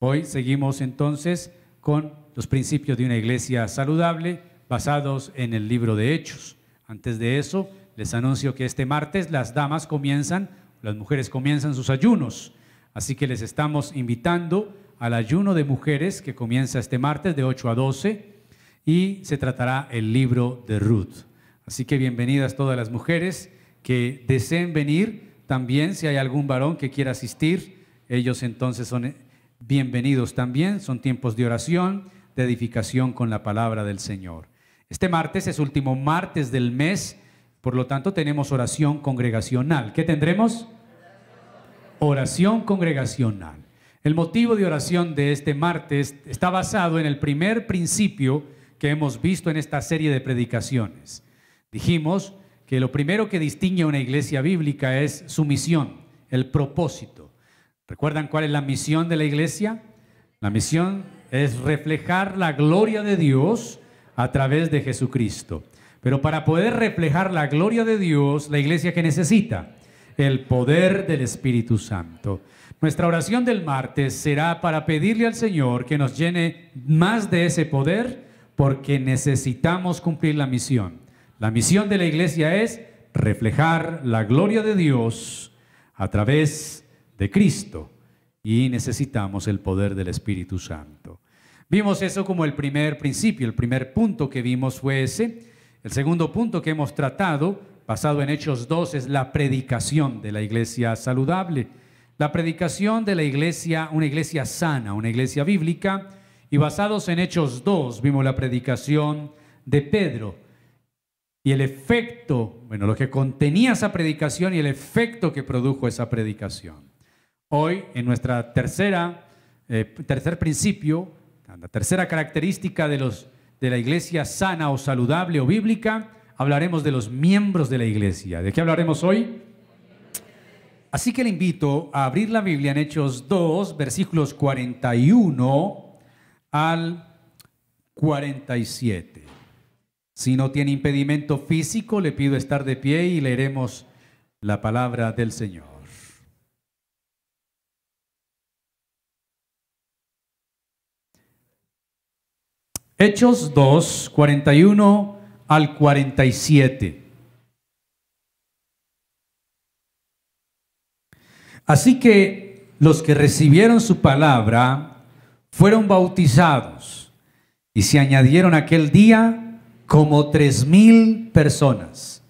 Hoy seguimos entonces con los principios de una iglesia saludable basados en el libro de Hechos. Antes de eso, les anuncio que este martes las damas comienzan, las mujeres comienzan sus ayunos. Así que les estamos invitando al ayuno de mujeres que comienza este martes de 8 a 12 y se tratará el libro de Ruth. Así que bienvenidas todas las mujeres que deseen venir. También si hay algún varón que quiera asistir, ellos entonces son bienvenidos también. Son tiempos de oración, de edificación con la palabra del Señor. Este martes es último martes del mes, por lo tanto tenemos oración congregacional. ¿Qué tendremos? Oración congregacional. El motivo de oración de este martes está basado en el primer principio que hemos visto en esta serie de predicaciones. Dijimos que lo primero que distingue a una iglesia bíblica es su misión, el propósito. ¿Recuerdan cuál es la misión de la iglesia? La misión es reflejar la gloria de Dios a través de Jesucristo. Pero para poder reflejar la gloria de Dios, la iglesia que necesita el poder del Espíritu Santo. Nuestra oración del martes será para pedirle al Señor que nos llene más de ese poder porque necesitamos cumplir la misión. La misión de la iglesia es reflejar la gloria de Dios a través de Cristo y necesitamos el poder del Espíritu Santo. Vimos eso como el primer principio, el primer punto que vimos fue ese. El segundo punto que hemos tratado, basado en Hechos 2, es la predicación de la iglesia saludable. La predicación de la iglesia, una iglesia sana, una iglesia bíblica, y basados en Hechos 2 vimos la predicación de Pedro y el efecto, bueno, lo que contenía esa predicación y el efecto que produjo esa predicación. Hoy, en nuestra tercera, eh, tercer principio, la tercera característica de, los, de la iglesia sana o saludable o bíblica, hablaremos de los miembros de la iglesia. ¿De qué hablaremos hoy? Así que le invito a abrir la Biblia en Hechos 2, versículos 41 al 47. Si no tiene impedimento físico, le pido estar de pie y leeremos la palabra del Señor. Hechos 2, 41 al 47. Así que los que recibieron su palabra fueron bautizados y se añadieron aquel día como tres mil personas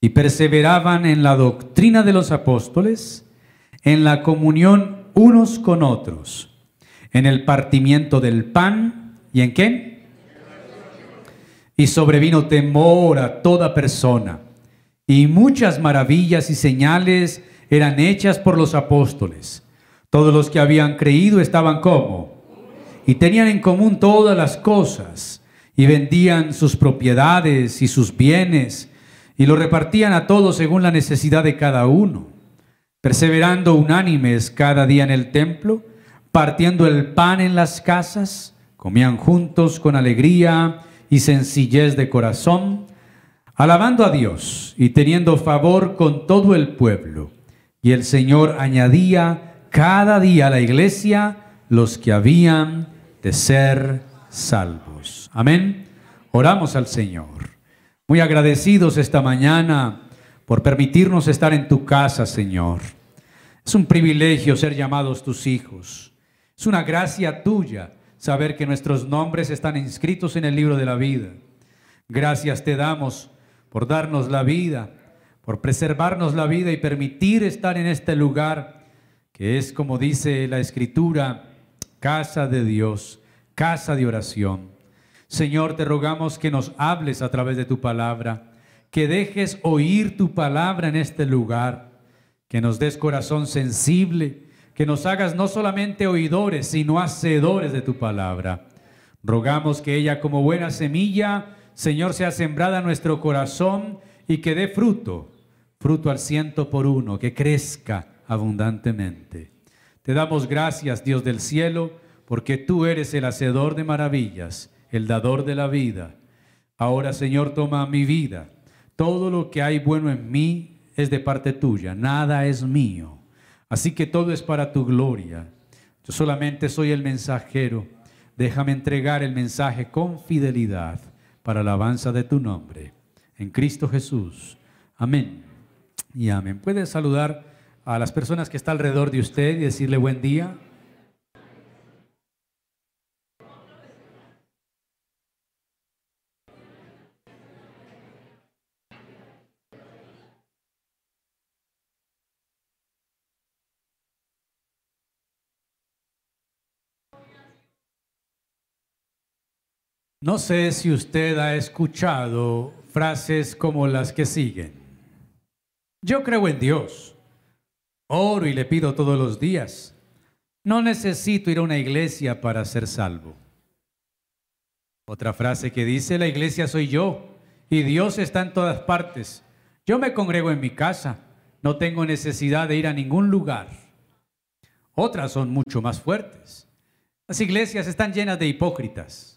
y perseveraban en la doctrina de los apóstoles, en la comunión unos con otros, en el partimiento del pan y en qué? Y sobrevino temor a toda persona y muchas maravillas y señales eran hechas por los apóstoles. Todos los que habían creído estaban como y tenían en común todas las cosas y vendían sus propiedades y sus bienes y lo repartían a todos según la necesidad de cada uno, perseverando unánimes cada día en el templo, partiendo el pan en las casas, comían juntos con alegría y sencillez de corazón, alabando a Dios y teniendo favor con todo el pueblo. Y el Señor añadía cada día a la iglesia los que habían de ser salvos. Amén. Oramos al Señor. Muy agradecidos esta mañana por permitirnos estar en tu casa, Señor. Es un privilegio ser llamados tus hijos. Es una gracia tuya saber que nuestros nombres están inscritos en el libro de la vida. Gracias te damos por darnos la vida, por preservarnos la vida y permitir estar en este lugar que es, como dice la Escritura, casa de Dios, casa de oración. Señor, te rogamos que nos hables a través de tu palabra, que dejes oír tu palabra en este lugar, que nos des corazón sensible, que nos hagas no solamente oidores, sino hacedores de tu palabra. Rogamos que ella como buena semilla, Señor, sea sembrada en nuestro corazón y que dé fruto, fruto al ciento por uno, que crezca abundantemente. Te damos gracias, Dios del cielo, porque tú eres el hacedor de maravillas, el dador de la vida. Ahora, Señor, toma mi vida. Todo lo que hay bueno en mí es de parte tuya, nada es mío. Así que todo es para tu gloria. Yo solamente soy el mensajero. Déjame entregar el mensaje con fidelidad para la alabanza de tu nombre. En Cristo Jesús. Amén. Y amén. Puede saludar a las personas que están alrededor de usted y decirle buen día. No sé si usted ha escuchado frases como las que siguen. Yo creo en Dios. Oro y le pido todos los días. No necesito ir a una iglesia para ser salvo. Otra frase que dice, la iglesia soy yo y Dios está en todas partes. Yo me congrego en mi casa. No tengo necesidad de ir a ningún lugar. Otras son mucho más fuertes. Las iglesias están llenas de hipócritas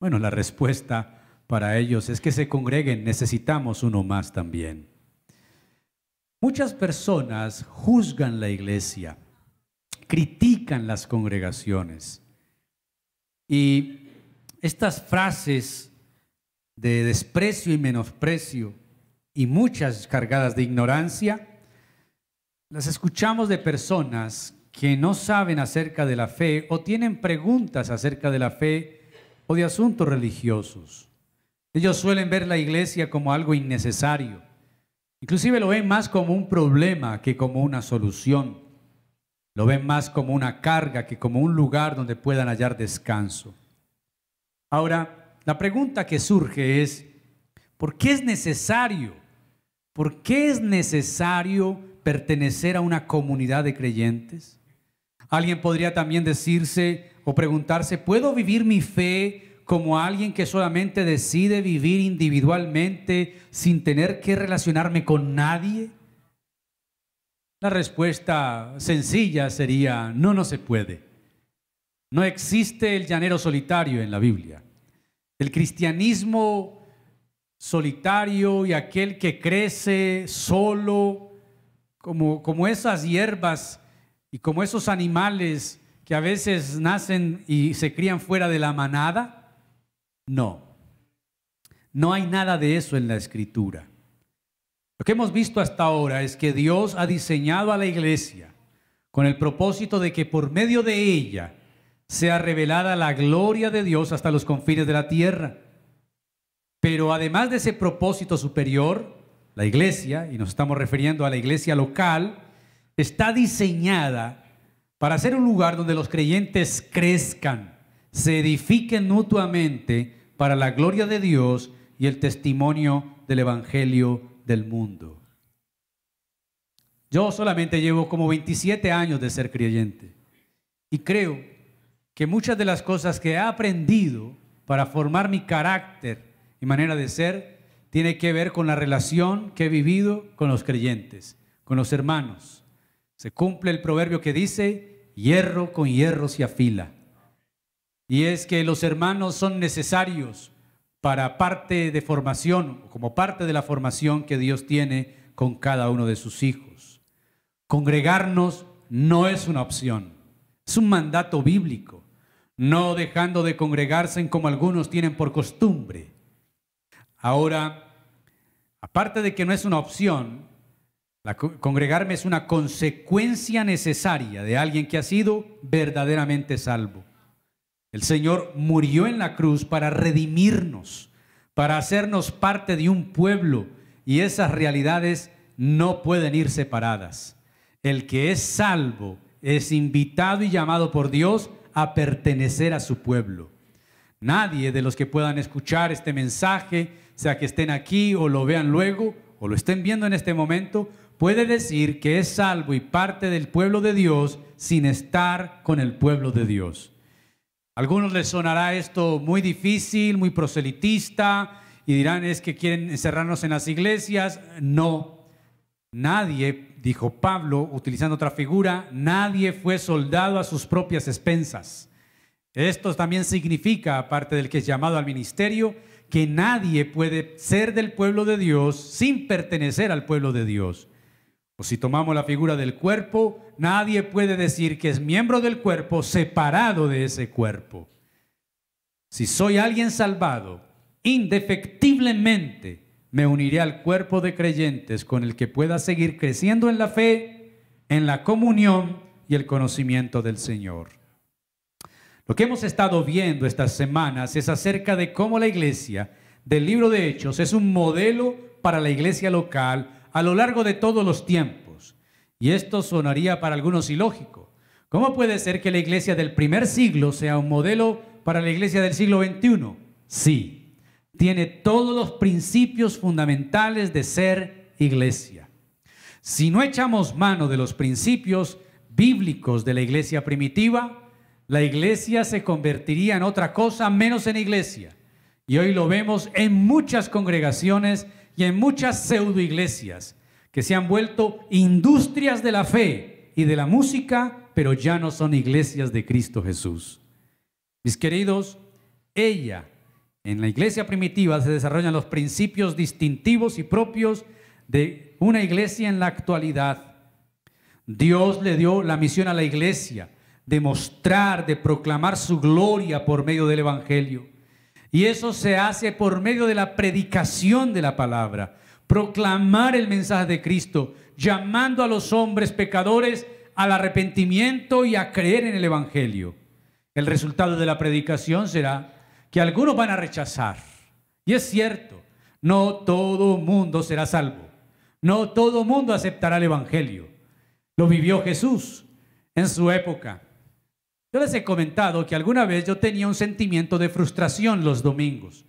bueno, la respuesta para ellos es que se congreguen, necesitamos uno más también. Muchas personas juzgan la iglesia, critican las congregaciones y estas frases de desprecio y menosprecio y muchas cargadas de ignorancia, las escuchamos de personas que no saben acerca de la fe o tienen preguntas acerca de la fe o de asuntos religiosos. Ellos suelen ver la iglesia como algo innecesario. Inclusive lo ven más como un problema que como una solución. Lo ven más como una carga que como un lugar donde puedan hallar descanso. Ahora, la pregunta que surge es, ¿por qué es necesario? ¿Por qué es necesario pertenecer a una comunidad de creyentes? Alguien podría también decirse, o preguntarse, ¿puedo vivir mi fe como alguien que solamente decide vivir individualmente sin tener que relacionarme con nadie? La respuesta sencilla sería, no, no se puede. No existe el llanero solitario en la Biblia. El cristianismo solitario y aquel que crece solo, como, como esas hierbas y como esos animales que a veces nacen y se crían fuera de la manada? No. No hay nada de eso en la escritura. Lo que hemos visto hasta ahora es que Dios ha diseñado a la iglesia con el propósito de que por medio de ella sea revelada la gloria de Dios hasta los confines de la tierra. Pero además de ese propósito superior, la iglesia, y nos estamos refiriendo a la iglesia local, está diseñada para ser un lugar donde los creyentes crezcan, se edifiquen mutuamente para la gloria de Dios y el testimonio del Evangelio del mundo. Yo solamente llevo como 27 años de ser creyente y creo que muchas de las cosas que he aprendido para formar mi carácter y manera de ser tiene que ver con la relación que he vivido con los creyentes, con los hermanos. Se cumple el proverbio que dice, hierro con hierro se afila. Y es que los hermanos son necesarios para parte de formación, como parte de la formación que Dios tiene con cada uno de sus hijos. Congregarnos no es una opción, es un mandato bíblico, no dejando de congregarse como algunos tienen por costumbre. Ahora, aparte de que no es una opción, congregarme es una consecuencia necesaria de alguien que ha sido verdaderamente salvo. El Señor murió en la cruz para redimirnos, para hacernos parte de un pueblo y esas realidades no pueden ir separadas. El que es salvo es invitado y llamado por Dios a pertenecer a su pueblo. Nadie de los que puedan escuchar este mensaje, sea que estén aquí o lo vean luego o lo estén viendo en este momento, puede decir que es salvo y parte del pueblo de Dios sin estar con el pueblo de Dios. A algunos les sonará esto muy difícil, muy proselitista, y dirán es que quieren encerrarnos en las iglesias. No, nadie, dijo Pablo, utilizando otra figura, nadie fue soldado a sus propias expensas. Esto también significa, aparte del que es llamado al ministerio, que nadie puede ser del pueblo de Dios sin pertenecer al pueblo de Dios. O si tomamos la figura del cuerpo, nadie puede decir que es miembro del cuerpo separado de ese cuerpo. Si soy alguien salvado, indefectiblemente me uniré al cuerpo de creyentes con el que pueda seguir creciendo en la fe, en la comunión y el conocimiento del Señor. Lo que hemos estado viendo estas semanas es acerca de cómo la iglesia del libro de Hechos es un modelo para la iglesia local a lo largo de todos los tiempos. Y esto sonaría para algunos ilógico. ¿Cómo puede ser que la iglesia del primer siglo sea un modelo para la iglesia del siglo XXI? Sí, tiene todos los principios fundamentales de ser iglesia. Si no echamos mano de los principios bíblicos de la iglesia primitiva, la iglesia se convertiría en otra cosa menos en iglesia. Y hoy lo vemos en muchas congregaciones y en muchas pseudo iglesias que se han vuelto industrias de la fe y de la música, pero ya no son iglesias de Cristo Jesús. Mis queridos, ella, en la iglesia primitiva se desarrollan los principios distintivos y propios de una iglesia en la actualidad. Dios le dio la misión a la iglesia de mostrar, de proclamar su gloria por medio del Evangelio. Y eso se hace por medio de la predicación de la palabra, proclamar el mensaje de Cristo, llamando a los hombres pecadores al arrepentimiento y a creer en el Evangelio. El resultado de la predicación será que algunos van a rechazar. Y es cierto, no todo mundo será salvo. No todo mundo aceptará el Evangelio. Lo vivió Jesús en su época. Yo les he comentado que alguna vez yo tenía un sentimiento de frustración los domingos.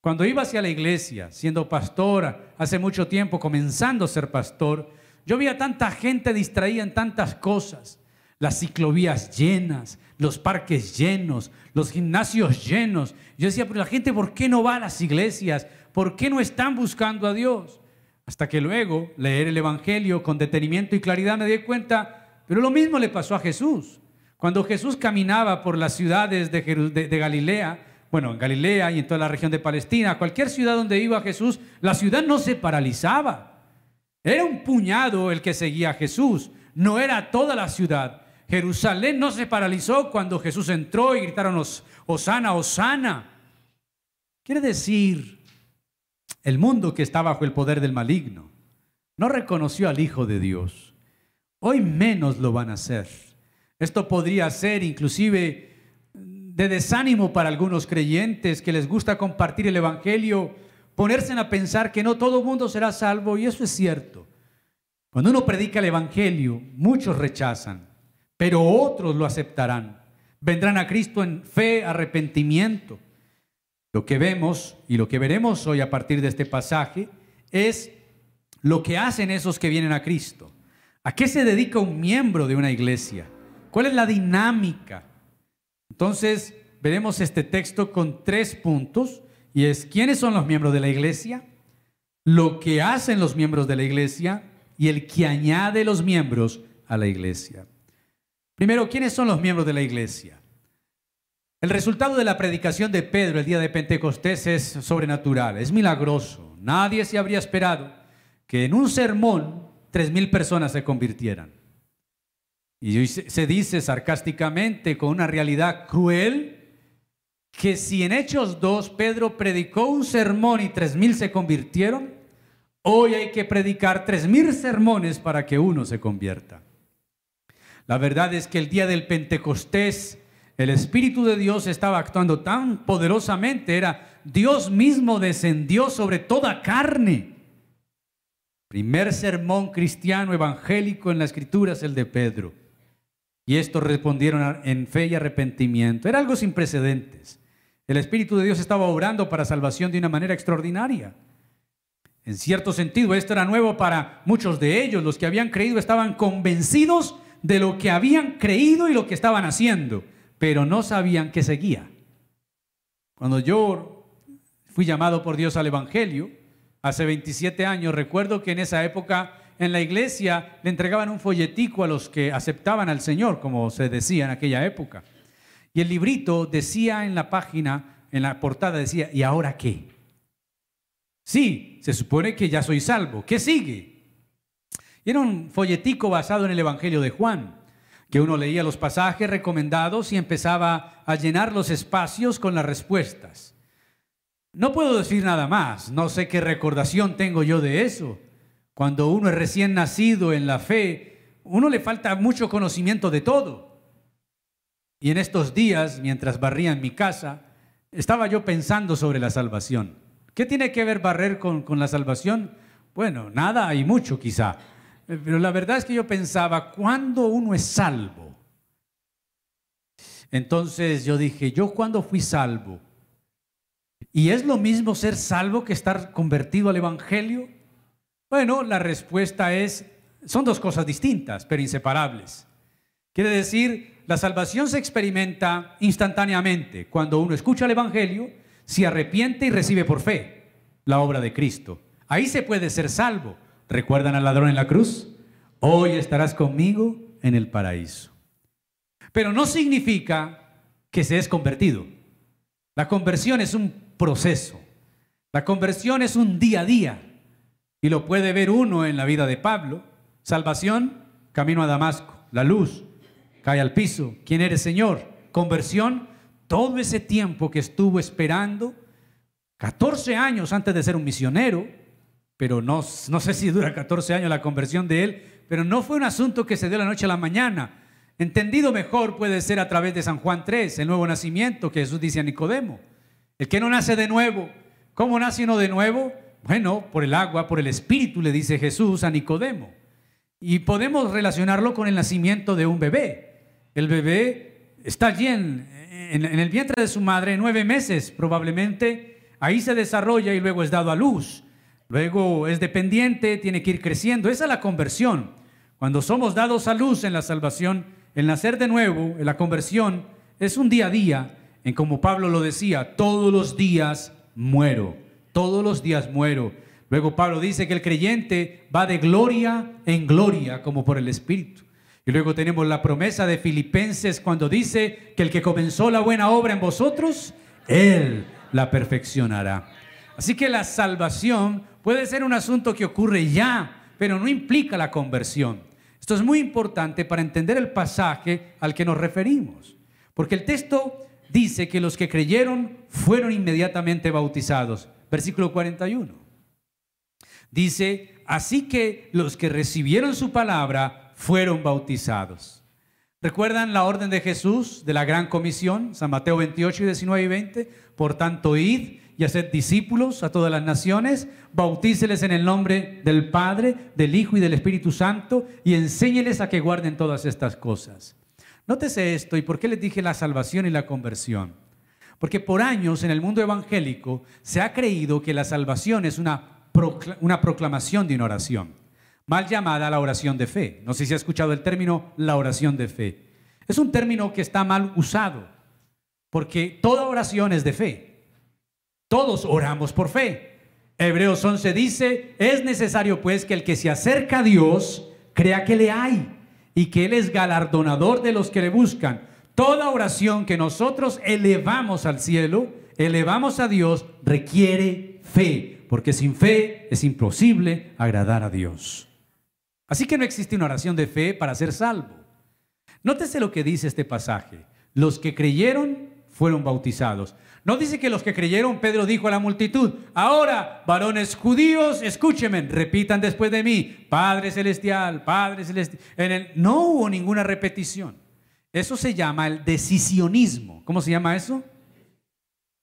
Cuando iba hacia la iglesia, siendo pastor hace mucho tiempo, comenzando a ser pastor, yo veía tanta gente distraída en tantas cosas las ciclovías llenas, los parques llenos, los gimnasios llenos. Yo decía, pero la gente, ¿por qué no va a las iglesias? ¿Por qué no están buscando a Dios? Hasta que luego leer el Evangelio con detenimiento y claridad me di cuenta, pero lo mismo le pasó a Jesús. Cuando Jesús caminaba por las ciudades de, de Galilea, bueno, en Galilea y en toda la región de Palestina, cualquier ciudad donde iba Jesús, la ciudad no se paralizaba. Era un puñado el que seguía a Jesús, no era toda la ciudad. Jerusalén no se paralizó cuando Jesús entró y gritaron, Osana, Osana. Quiere decir, el mundo que está bajo el poder del maligno no reconoció al Hijo de Dios. Hoy menos lo van a hacer. Esto podría ser inclusive de desánimo para algunos creyentes que les gusta compartir el Evangelio, ponerse a pensar que no todo mundo será salvo, y eso es cierto. Cuando uno predica el Evangelio, muchos rechazan pero otros lo aceptarán. Vendrán a Cristo en fe, arrepentimiento. Lo que vemos y lo que veremos hoy a partir de este pasaje es lo que hacen esos que vienen a Cristo. ¿A qué se dedica un miembro de una iglesia? ¿Cuál es la dinámica? Entonces, veremos este texto con tres puntos y es quiénes son los miembros de la iglesia, lo que hacen los miembros de la iglesia y el que añade los miembros a la iglesia. Primero, ¿quiénes son los miembros de la iglesia? El resultado de la predicación de Pedro el día de Pentecostés es sobrenatural, es milagroso. Nadie se habría esperado que en un sermón tres mil personas se convirtieran. Y se dice sarcásticamente, con una realidad cruel, que si en Hechos 2 Pedro predicó un sermón y tres mil se convirtieron, hoy hay que predicar tres mil sermones para que uno se convierta. La verdad es que el día del Pentecostés, el Espíritu de Dios estaba actuando tan poderosamente, era Dios mismo descendió sobre toda carne. Primer sermón cristiano evangélico en la escritura es el de Pedro. Y estos respondieron en fe y arrepentimiento. Era algo sin precedentes. El Espíritu de Dios estaba obrando para salvación de una manera extraordinaria. En cierto sentido, esto era nuevo para muchos de ellos. Los que habían creído estaban convencidos de lo que habían creído y lo que estaban haciendo, pero no sabían que seguía. Cuando yo fui llamado por Dios al Evangelio, hace 27 años, recuerdo que en esa época en la iglesia le entregaban un folletico a los que aceptaban al Señor, como se decía en aquella época. Y el librito decía en la página, en la portada decía, ¿y ahora qué? Sí, se supone que ya soy salvo. ¿Qué sigue? Era un folletico basado en el Evangelio de Juan, que uno leía los pasajes recomendados y empezaba a llenar los espacios con las respuestas. No puedo decir nada más, no sé qué recordación tengo yo de eso. Cuando uno es recién nacido en la fe, uno le falta mucho conocimiento de todo. Y en estos días, mientras barría en mi casa, estaba yo pensando sobre la salvación. ¿Qué tiene que ver barrer con, la salvación? Bueno, nada, hay mucho quizá. Pero la verdad es que yo pensaba, ¿cuándo uno es salvo? Entonces yo dije, ¿yo cuándo fui salvo? ¿Y es lo mismo ser salvo que estar convertido al Evangelio? Bueno, la respuesta es, son dos cosas distintas, pero inseparables. Quiere decir, la salvación se experimenta instantáneamente cuando uno escucha el Evangelio, se arrepiente y recibe por fe la obra de Cristo. Ahí se puede ser salvo. ¿Recuerdan al ladrón en la cruz? Hoy estarás conmigo en el paraíso. Pero no significa que se es convertido. La conversión es un proceso. La conversión es un día a día. Y lo puede ver uno en la vida de Pablo. Salvación, camino a Damasco. La luz, cae al piso. ¿Quién eres, Señor? Conversión, todo ese tiempo que estuvo esperando, 14 años antes de ser un misionero, pero no, sé si dura 14 años la conversión de él, pero no fue un asunto que se dio la noche a la mañana. Entendido mejor puede ser a través de San Juan 3, el nuevo nacimiento que Jesús dice a Nicodemo. El que no nace de nuevo, ¿cómo nace uno de nuevo? Bueno, por el agua, por el espíritu, le dice Jesús a Nicodemo. Y podemos relacionarlo con el nacimiento de un bebé. El bebé está allí en, en, el vientre de su madre nueve meses probablemente. Ahí se desarrolla y luego es dado a luz. Luego es dependiente, tiene que ir creciendo. Esa es la conversión. Cuando somos dados a luz en la salvación, el nacer de nuevo, en la conversión, es un día a día, en como Pablo lo decía, todos los días muero, todos los días muero. Luego Pablo dice que el creyente va de gloria en gloria, como por el Espíritu. Y luego tenemos la promesa de Filipenses cuando dice que el que comenzó la buena obra en vosotros, Él la perfeccionará. Así que la salvación puede ser un asunto que ocurre ya, pero no implica la conversión. Esto es muy importante para entender el pasaje al que nos referimos, porque el texto dice que los que creyeron fueron inmediatamente bautizados. Versículo 41. Dice, así que los que recibieron su palabra fueron bautizados. ¿Recuerdan la orden de Jesús de la gran comisión? San Mateo 28 y 19 y 20. Por tanto, id y haced discípulos a todas las naciones, bautíceles en el nombre del Padre, del Hijo y del Espíritu Santo y enséñeles a que guarden todas estas cosas. Nótese esto y por qué les dije la salvación y la conversión. Porque por años en el mundo evangélico se ha creído que la salvación es una, una proclamación de una oración, mal llamada la oración de fe. No sé si ha escuchado el término la oración de fe. Es un término que está mal usado, porque toda oración es de fe. Todos oramos por fe. Hebreos 11 dice, es necesario pues que el que se acerca a Dios crea que le hay y que Él es galardonador de los que le buscan. Toda oración que nosotros elevamos al cielo, elevamos a Dios, requiere fe, porque sin fe es imposible agradar a Dios. Así que no existe una oración de fe para ser salvo. Nótese lo que dice este pasaje. Los que creyeron fueron bautizados. No dice que los que creyeron, Pedro dijo a la multitud, ahora, varones judíos, escúchenme, repitan después de mí, Padre Celestial, Padre Celestial. En el, no hubo ninguna repetición. Eso se llama el decisionismo. ¿Cómo se llama eso?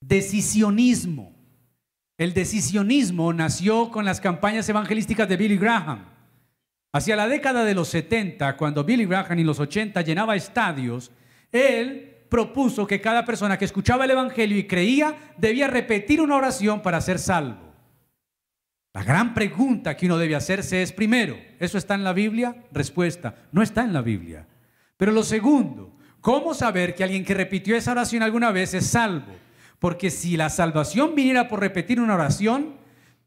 Decisionismo. El decisionismo nació con las campañas evangelísticas de Billy Graham. Hacia la década de los 70, cuando Billy Graham y los 80 llenaba estadios, él propuso que cada persona que escuchaba el Evangelio y creía debía repetir una oración para ser salvo. La gran pregunta que uno debe hacerse es, primero, ¿eso está en la Biblia? Respuesta, no está en la Biblia. Pero lo segundo, ¿cómo saber que alguien que repitió esa oración alguna vez es salvo? Porque si la salvación viniera por repetir una oración,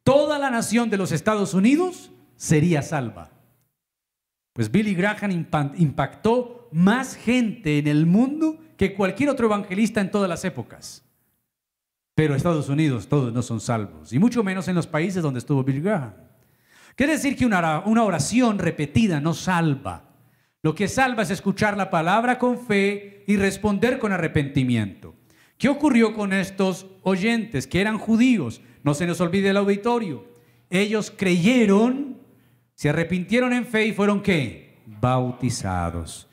toda la nación de los Estados Unidos sería salva. Pues Billy Graham impactó más gente en el mundo que cualquier otro evangelista en todas las épocas. Pero Estados Unidos todos no son salvos, y mucho menos en los países donde estuvo Bill Graham. Quiere decir que una oración repetida no salva. Lo que salva es escuchar la palabra con fe y responder con arrepentimiento. ¿Qué ocurrió con estos oyentes que eran judíos? No se nos olvide el auditorio. Ellos creyeron, se arrepintieron en fe y fueron qué? Bautizados.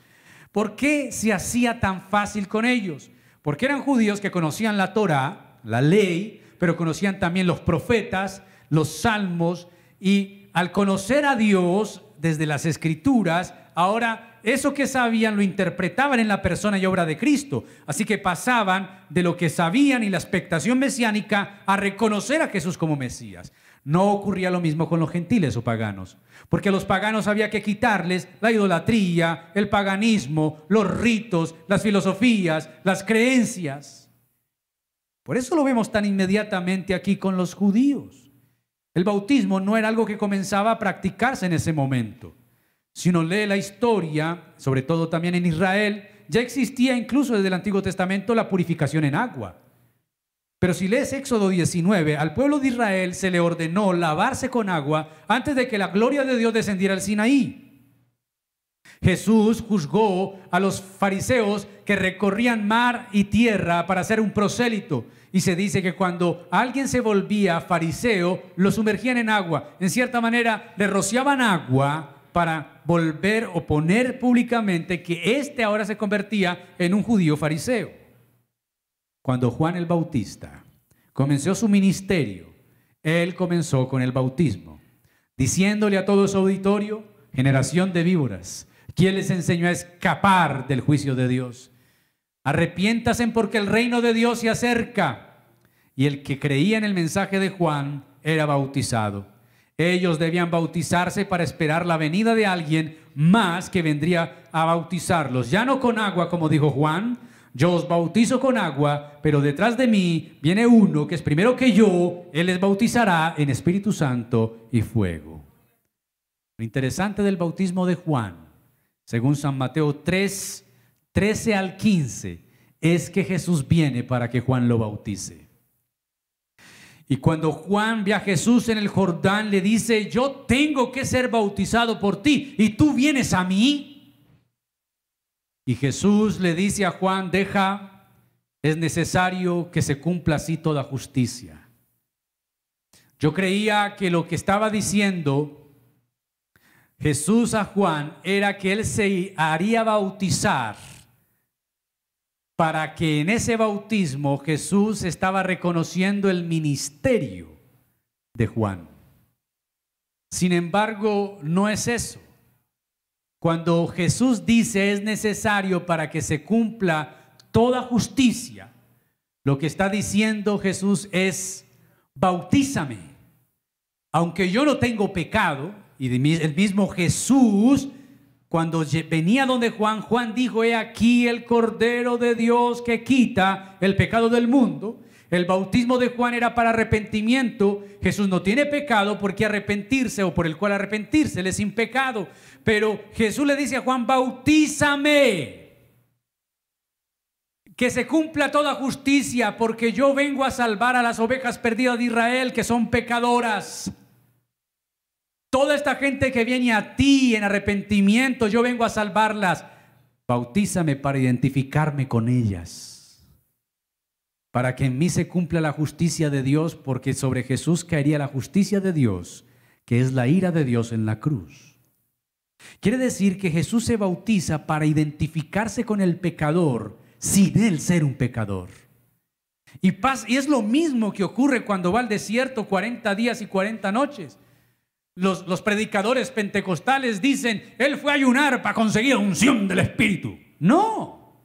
¿Por qué se hacía tan fácil con ellos? Porque eran judíos que conocían la Torah, la ley, pero conocían también los profetas, los salmos y al conocer a Dios desde las escrituras, ahora eso que sabían lo interpretaban en la persona y obra de Cristo. Así que pasaban de lo que sabían y la expectación mesiánica a reconocer a Jesús como Mesías. No ocurría lo mismo con los gentiles o paganos, porque a los paganos había que quitarles la idolatría, el paganismo, los ritos, las filosofías, las creencias. Por eso lo vemos tan inmediatamente aquí con los judíos. El bautismo no era algo que comenzaba a practicarse en ese momento. Si uno lee la historia, sobre todo también en Israel, ya existía incluso desde el Antiguo Testamento la purificación en agua. Pero si lees Éxodo 19, al pueblo de Israel se le ordenó lavarse con agua antes de que la gloria de Dios descendiera al Sinaí. Jesús juzgó a los fariseos que recorrían mar y tierra para hacer un prosélito. Y se dice que cuando alguien se volvía fariseo, lo sumergían en agua. En cierta manera, le rociaban agua para volver o poner públicamente que éste ahora se convertía en un judío fariseo. Cuando Juan el Bautista comenzó su ministerio, él comenzó con el bautismo, diciéndole a todo su auditorio, generación de víboras, ¿quién les enseñó a escapar del juicio de Dios? Arrepiéntasen porque el reino de Dios se acerca. Y el que creía en el mensaje de Juan era bautizado. Ellos debían bautizarse para esperar la venida de alguien más que vendría a bautizarlos. Ya no con agua, como dijo Juan, yo os bautizo con agua, pero detrás de mí viene uno que es primero que yo, él les bautizará en Espíritu Santo y fuego. Lo interesante del bautismo de Juan, según San Mateo 3, 13 al 15, es que Jesús viene para que Juan lo bautice. Y cuando Juan ve a Jesús en el Jordán, le dice, yo tengo que ser bautizado por ti y tú vienes a mí. Y Jesús le dice a Juan, deja, es necesario que se cumpla así toda justicia. Yo creía que lo que estaba diciendo Jesús a Juan era que él se haría bautizar para que en ese bautismo Jesús estaba reconociendo el ministerio de Juan. Sin embargo, no es eso. Cuando Jesús dice es necesario para que se cumpla toda justicia, lo que está diciendo Jesús es, bautízame. Aunque yo no tengo pecado, y el mismo Jesús cuando venía donde Juan, Juan dijo, he aquí el Cordero de Dios que quita el pecado del mundo. El bautismo de Juan era para arrepentimiento. Jesús no tiene pecado por qué arrepentirse o por el cual arrepentirse, él es sin pecado. Pero Jesús le dice a Juan, bautízame. Que se cumpla toda justicia porque yo vengo a salvar a las ovejas perdidas de Israel que son pecadoras. Toda esta gente que viene a ti en arrepentimiento, yo vengo a salvarlas. Bautízame para identificarme con ellas. Para que en mí se cumpla la justicia de Dios, porque sobre Jesús caería la justicia de Dios, que es la ira de Dios en la cruz. Quiere decir que Jesús se bautiza para identificarse con el pecador sin él ser un pecador. Y, y es lo mismo que ocurre cuando va al desierto 40 días y 40 noches. Los, predicadores pentecostales dicen, él fue a ayunar para conseguir unción del Espíritu. No,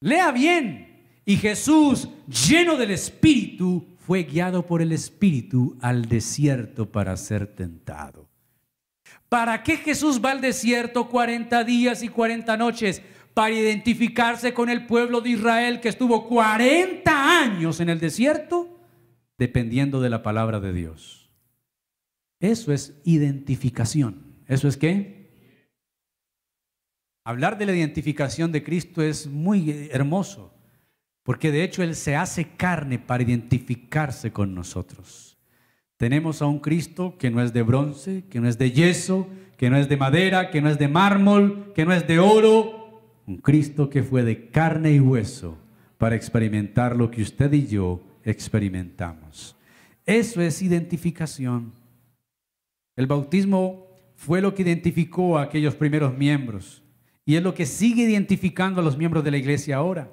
lea bien. Y Jesús, lleno del Espíritu, fue guiado por el Espíritu al desierto para ser tentado. ¿Para qué Jesús va al desierto 40 días y 40 noches? Para identificarse con el pueblo de Israel que estuvo 40 años en el desierto, dependiendo de la palabra de Dios. Eso es identificación. ¿Eso es qué? Hablar de la identificación de Cristo es muy hermoso, porque de hecho Él se hace carne para identificarse con nosotros. Tenemos a un Cristo que no es de bronce, que no es de yeso, que no es de madera, que no es de mármol, que no es de oro. Un Cristo que fue de carne y hueso para experimentar lo que usted y yo experimentamos. Eso es identificación. El bautismo fue lo que identificó a aquellos primeros miembros y es lo que sigue identificando a los miembros de la iglesia ahora.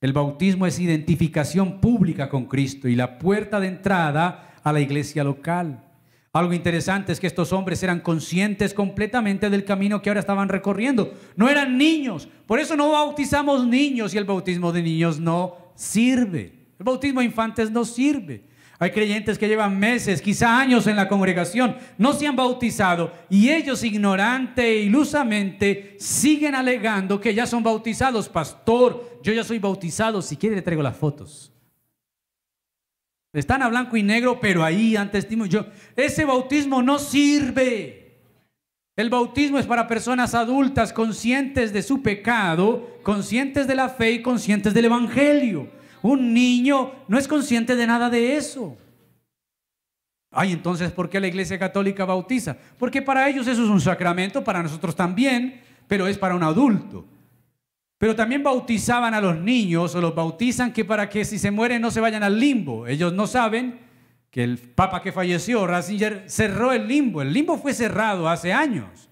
El bautismo es identificación pública con Cristo y la puerta de entrada a la iglesia local. Algo interesante es que estos hombres eran conscientes completamente del camino que ahora estaban recorriendo. No eran niños. Por eso no bautizamos niños y el bautismo de niños no sirve. El bautismo de infantes no sirve. Hay creyentes que llevan meses, quizá años en la congregación, no se han bautizado y ellos ignorante e ilusamente siguen alegando que ya son bautizados. Pastor, yo ya soy bautizado, si quiere le traigo las fotos. Están a blanco y negro, pero ahí antes yo, ese bautismo no sirve. El bautismo es para personas adultas conscientes de su pecado, conscientes de la fe y conscientes del evangelio. Un niño no es consciente de nada de eso. Ay, entonces, ¿por qué la Iglesia Católica bautiza? Porque para ellos eso es un sacramento, para nosotros también, pero es para un adulto. Pero también bautizaban a los niños o los bautizan que para que si se mueren no se vayan al limbo. Ellos no saben que el papa que falleció, Ratzinger, cerró el limbo. El limbo fue cerrado hace años.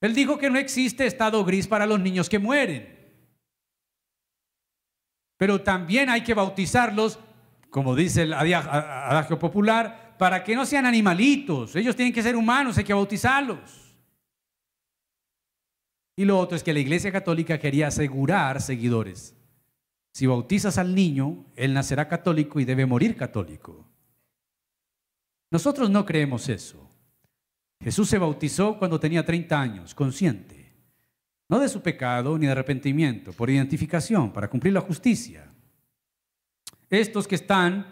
Él dijo que no existe estado gris para los niños que mueren. Pero también hay que bautizarlos, como dice el adagio popular, para que no sean animalitos. Ellos tienen que ser humanos, hay que bautizarlos. Y lo otro es que la Iglesia Católica quería asegurar seguidores. Si bautizas al niño, él nacerá católico y debe morir católico. Nosotros no creemos eso. Jesús se bautizó cuando tenía 30 años, consciente no de su pecado ni de arrepentimiento, por identificación, para cumplir la justicia. Estos que están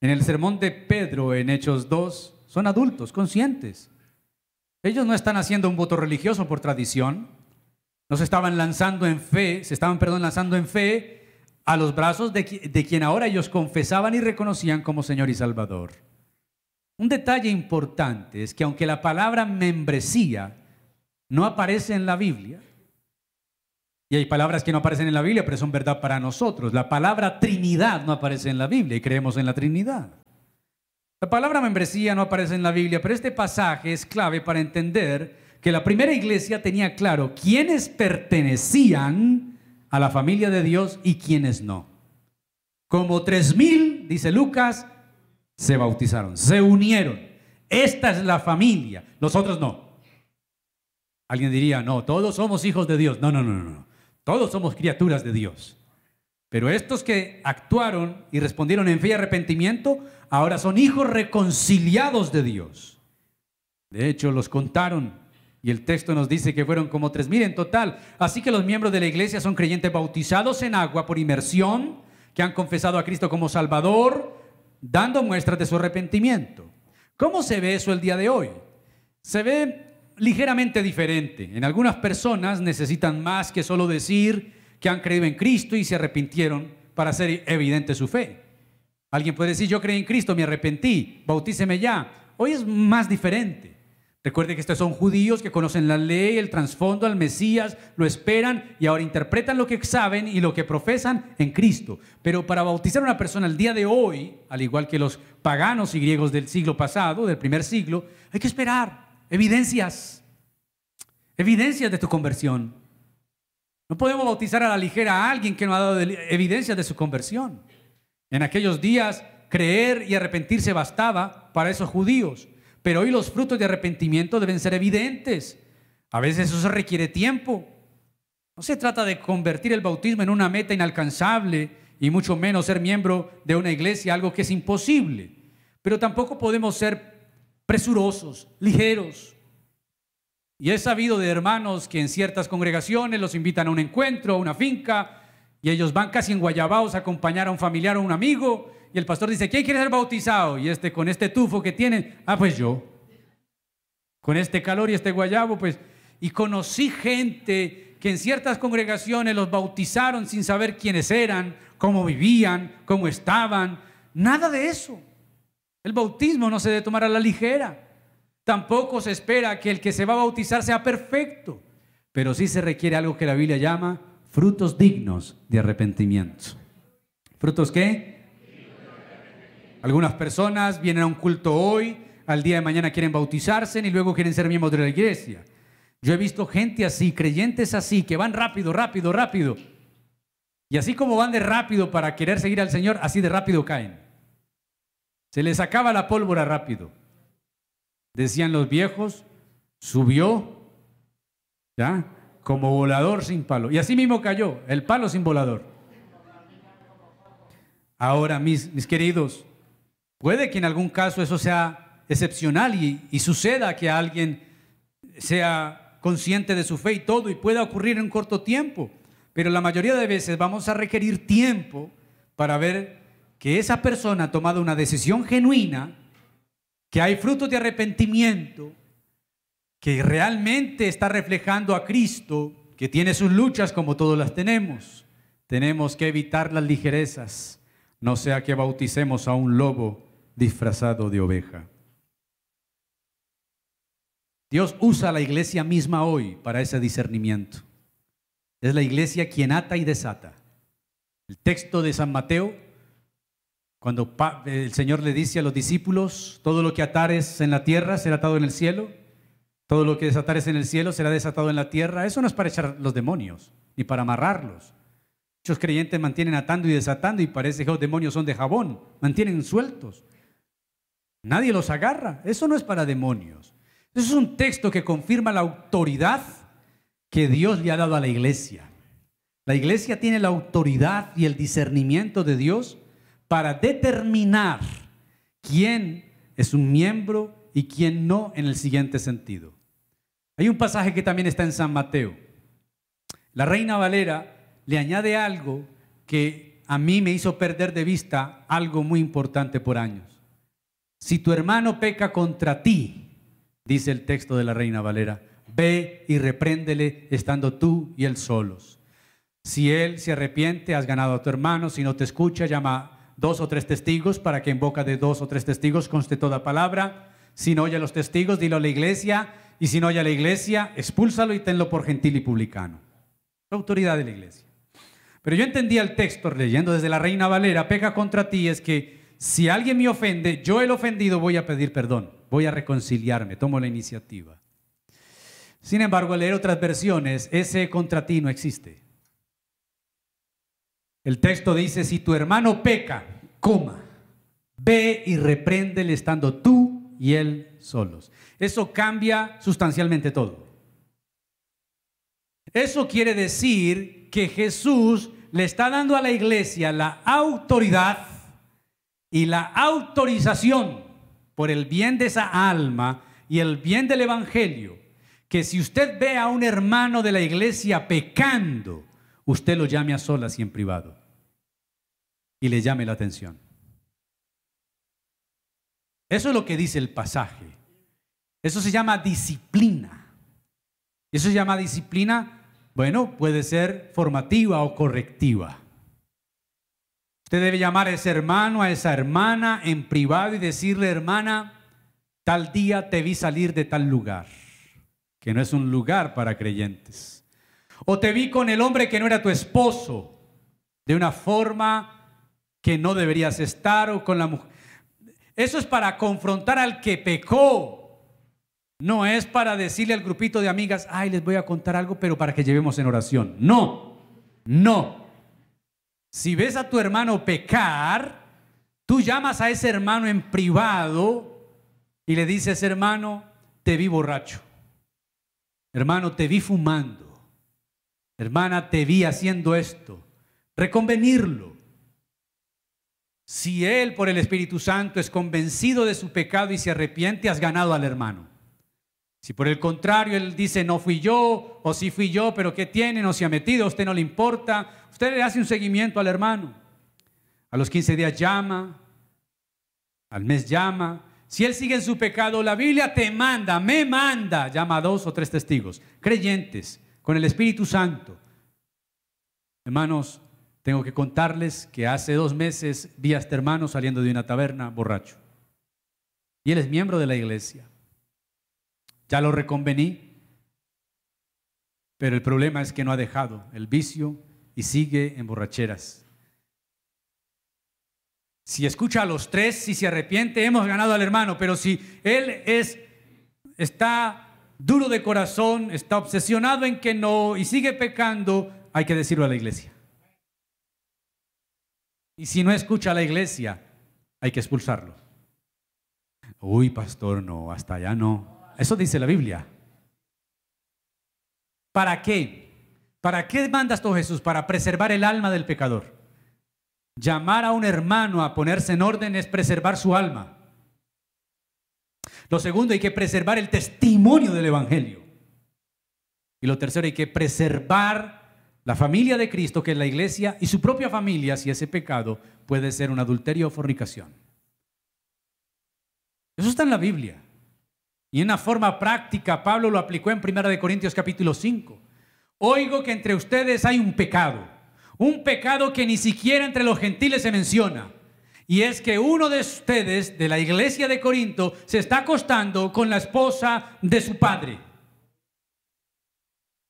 en el sermón de Pedro en Hechos 2 son adultos, conscientes. Ellos no están haciendo un voto religioso por tradición, no se estaban lanzando en fe, se estaban, perdón, lanzando en fe a los brazos de, de quien ahora ellos confesaban y reconocían como Señor y Salvador. Un detalle importante es que aunque la palabra membresía no aparece en la Biblia, y hay palabras que no aparecen en la Biblia, pero son verdad para nosotros. La palabra Trinidad no aparece en la Biblia y creemos en la Trinidad. La palabra membresía no aparece en la Biblia, pero este pasaje es clave para entender que la primera iglesia tenía claro quiénes pertenecían a la familia de Dios y quiénes no. Como tres mil, dice Lucas, se bautizaron, se unieron. Esta es la familia, los otros no. Alguien diría, no, todos somos hijos de Dios. No, no, no, no. Todos somos criaturas de Dios. Pero estos que actuaron y respondieron en fe y arrepentimiento, ahora son hijos reconciliados de Dios. De hecho, los contaron y el texto nos dice que fueron como tres mil en total. Así que los miembros de la iglesia son creyentes bautizados en agua por inmersión, que han confesado a Cristo como Salvador, dando muestras de su arrepentimiento. ¿Cómo se ve eso el día de hoy? Se ve ligeramente diferente. En algunas personas necesitan más que solo decir que han creído en Cristo y se arrepintieron para hacer evidente su fe. Alguien puede decir, yo creí en Cristo, me arrepentí, bautíceme ya. Hoy es más diferente. Recuerde que estos son judíos que conocen la ley, el trasfondo, al Mesías, lo esperan y ahora interpretan lo que saben y lo que profesan en Cristo. Pero para bautizar a una persona el día de hoy, al igual que los paganos y griegos del siglo pasado, del primer siglo, hay que esperar evidencias, evidencias de tu conversión. No podemos bautizar a la ligera a alguien que no ha dado evidencias de su conversión. En aquellos días, creer y arrepentirse bastaba para esos judíos, pero hoy los frutos de arrepentimiento deben ser evidentes. A veces eso requiere tiempo. No se trata de convertir el bautismo en una meta inalcanzable y mucho menos ser miembro de una iglesia, algo que es imposible. Pero tampoco podemos ser presurosos, ligeros. Y he sabido de hermanos que en ciertas congregaciones los invitan a un encuentro, a una finca, y ellos van casi en guayabaos a acompañar a un familiar o un amigo, y el pastor dice, ¿quién quiere ser bautizado? Y este con este tufo que tiene, ah, pues yo. Con este calor y este guayabo, pues, y conocí gente que en ciertas congregaciones los bautizaron sin saber quiénes eran, cómo vivían, cómo estaban, nada de eso. El bautismo no se debe tomar a la ligera. Tampoco se espera que el que se va a bautizar sea perfecto, pero sí se requiere algo que la Biblia llama frutos dignos de arrepentimiento. ¿Frutos qué? Algunas personas vienen a un culto hoy, al día de mañana quieren bautizarse y luego quieren ser miembros de la iglesia. Yo he visto gente así, creyentes así, que van rápido, rápido, rápido. Y así como van de rápido para querer seguir al Señor, así de rápido caen. Se les acaba la pólvora rápido. Decían los viejos, subió, ¿ya? Como volador sin palo. Y así mismo cayó, el palo sin volador. Ahora, mis, mis queridos, puede que en algún caso eso sea excepcional y, y suceda que alguien sea consciente de su fe y todo, y pueda ocurrir en un corto tiempo. Pero la mayoría de veces vamos a requerir tiempo para ver que esa persona ha tomado una decisión genuina, que hay frutos de arrepentimiento, que realmente está reflejando a Cristo, que tiene sus luchas como todos las tenemos. Tenemos que evitar las ligerezas, no sea que bauticemos a un lobo disfrazado de oveja. Dios usa la iglesia misma hoy para ese discernimiento. Es la iglesia quien ata y desata. El texto de San Mateo, cuando el Señor le dice a los discípulos, todo lo que atares en la tierra será atado en el cielo, todo lo que desatares en el cielo será desatado en la tierra. Eso no es para echar los demonios, ni para amarrarlos. Muchos creyentes mantienen atando y desatando y parece que los demonios son de jabón, mantienen sueltos. Nadie los agarra. Eso no es para demonios. Eso es un texto que confirma la autoridad que Dios le ha dado a la iglesia. La iglesia tiene la autoridad y el discernimiento de Dios para determinar quién es un miembro y quién no en el siguiente sentido. Hay un pasaje que también está en San Mateo. La reina Valera le añade algo que a mí me hizo perder de vista algo muy importante por años. Si tu hermano peca contra ti, dice el texto de la Reina Valera, ve y repréndele estando tú y él solos. Si él se arrepiente, has ganado a tu hermano, si no te escucha, llama dos o tres testigos para que en boca de dos o tres testigos conste toda palabra. Si no oye a los testigos, dilo a la iglesia, y si no oye a la iglesia, expúlsalo y tenlo por gentil y publicano. La autoridad de la iglesia. Pero yo entendía el texto leyendo desde la Reina Valera, peca contra ti es que si alguien me ofende, yo el ofendido voy a pedir perdón voy a reconciliarme, tomo la iniciativa. Sin embargo, al leer otras versiones, ese contra ti no existe. El texto dice, si tu hermano peca, coma, ve y repréndele estando tú y él solos. Eso cambia sustancialmente todo. Eso quiere decir que Jesús le está dando a la iglesia la autoridad y la autorización por el bien de esa alma y el bien del Evangelio, que si usted ve a un hermano de la iglesia pecando, usted lo llame a solas y en privado y le llame la atención. Eso es lo que dice el pasaje. Eso se llama disciplina. Eso se llama disciplina, bueno, puede ser formativa o correctiva. Usted debe llamar a ese hermano, a esa hermana en privado y decirle, hermana, tal día te vi salir de tal lugar, que no es un lugar para creyentes. O te vi con el hombre que no era tu esposo, de una forma que no deberías estar o con la mujer. Eso es para confrontar al que pecó. No es para decirle al grupito de amigas, ay, les voy a contar algo, pero para que llevemos en oración. No, no. Si ves a tu hermano pecar, tú llamas a ese hermano en privado y le dices, hermano, te vi borracho. Hermano, te vi fumando. Hermana, te vi haciendo esto. Reconvenirlo. Si él por el Espíritu Santo es convencido de su pecado y se arrepiente, has ganado al hermano. Si por el contrario él dice, no fui yo, o sí fui yo, pero ¿qué tiene? No se ha metido, a usted no le importa. Usted le hace un seguimiento al hermano. A los 15 días llama, al mes llama. Si él sigue en su pecado, la Biblia te manda, me manda, llama a dos o tres testigos, creyentes, con el Espíritu Santo. Hermanos, tengo que contarles que hace dos meses vi a este hermano saliendo de una taberna borracho. Y él es miembro de la iglesia. Ya lo reconvení, pero el problema es que no ha dejado el vicio y sigue en borracheras. Si escucha a los tres, si se arrepiente, hemos ganado al hermano, pero si él es está duro de corazón, está obsesionado en que no y sigue pecando, hay que decirlo a la iglesia. Y si no escucha a la iglesia, hay que expulsarlo. Uy, pastor, no, hasta allá no. Eso dice la Biblia. ¿Para qué? ¿Para qué mandas tú Jesús? Para preservar el alma del pecador. Llamar a un hermano a ponerse en orden es preservar su alma. Lo segundo, hay que preservar el testimonio del Evangelio. Y lo tercero, hay que preservar la familia de Cristo, que es la iglesia, y su propia familia, si ese pecado puede ser un adulterio o fornicación. Eso está en la Biblia. Y en una forma práctica, Pablo lo aplicó en 1 Corintios capítulo 5. Oigo que entre ustedes hay un pecado, un pecado que ni siquiera entre los gentiles se menciona. Y es que uno de ustedes, de la iglesia de Corinto, se está acostando con la esposa de su padre.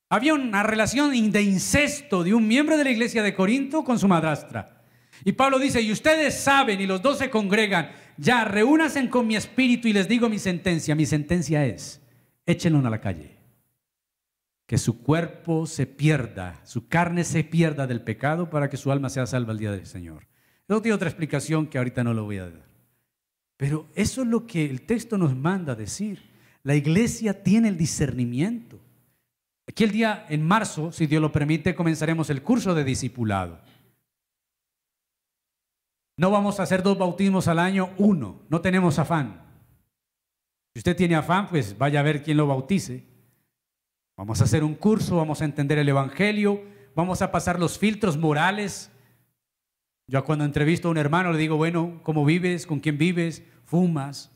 Había una relación de incesto de un miembro de la iglesia de Corinto con su madrastra. Y Pablo dice, y ustedes saben, y los dos se congregan, ya reúnanse con mi espíritu y les digo mi sentencia. Mi sentencia es, échenlo a la calle. Que su cuerpo se pierda, su carne se pierda del pecado para que su alma sea salva el día del Señor. Eso tiene otra explicación que ahorita no lo voy a dar. Pero eso es lo que el texto nos manda decir. La iglesia tiene el discernimiento. Aquí el día, en marzo, si Dios lo permite, comenzaremos el curso de discipulado. No vamos a hacer dos bautismos al año, uno. No tenemos afán. Si usted tiene afán, pues vaya a ver quién lo bautice. Vamos a hacer un curso, vamos a entender el Evangelio, vamos a pasar los filtros morales yo cuando entrevisto a un hermano le digo, bueno, ¿cómo vives? ¿Con quién vives? ¿Fumas?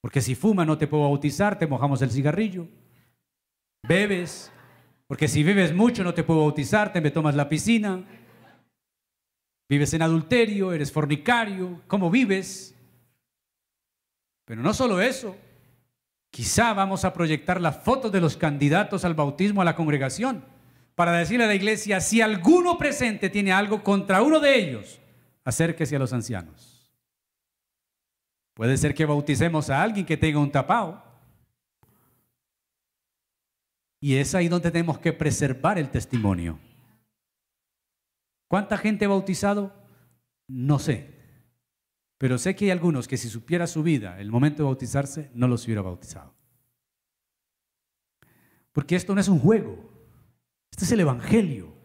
Porque si fumas no te puedo bautizar, te mojamos el cigarrillo. ¿Bebes? Porque si bebes mucho no te puedo bautizar, te me tomas la piscina. ¿Vives en adulterio? ¿Eres fornicario? ¿Cómo vives? Pero no solo eso. Quizá vamos a proyectar las fotos de los candidatos al bautismo a la congregación para decirle a la iglesia, si alguno presente tiene algo contra uno de ellos, acérquese a los ancianos. Puede ser que bauticemos a alguien que tenga un tapado. Y es ahí donde tenemos que preservar el testimonio. ¿Cuánta gente bautizado? No sé. Pero sé que hay algunos que si supiera su vida, el momento de bautizarse, no los hubiera bautizado. Porque esto no es un juego. Este es el Evangelio.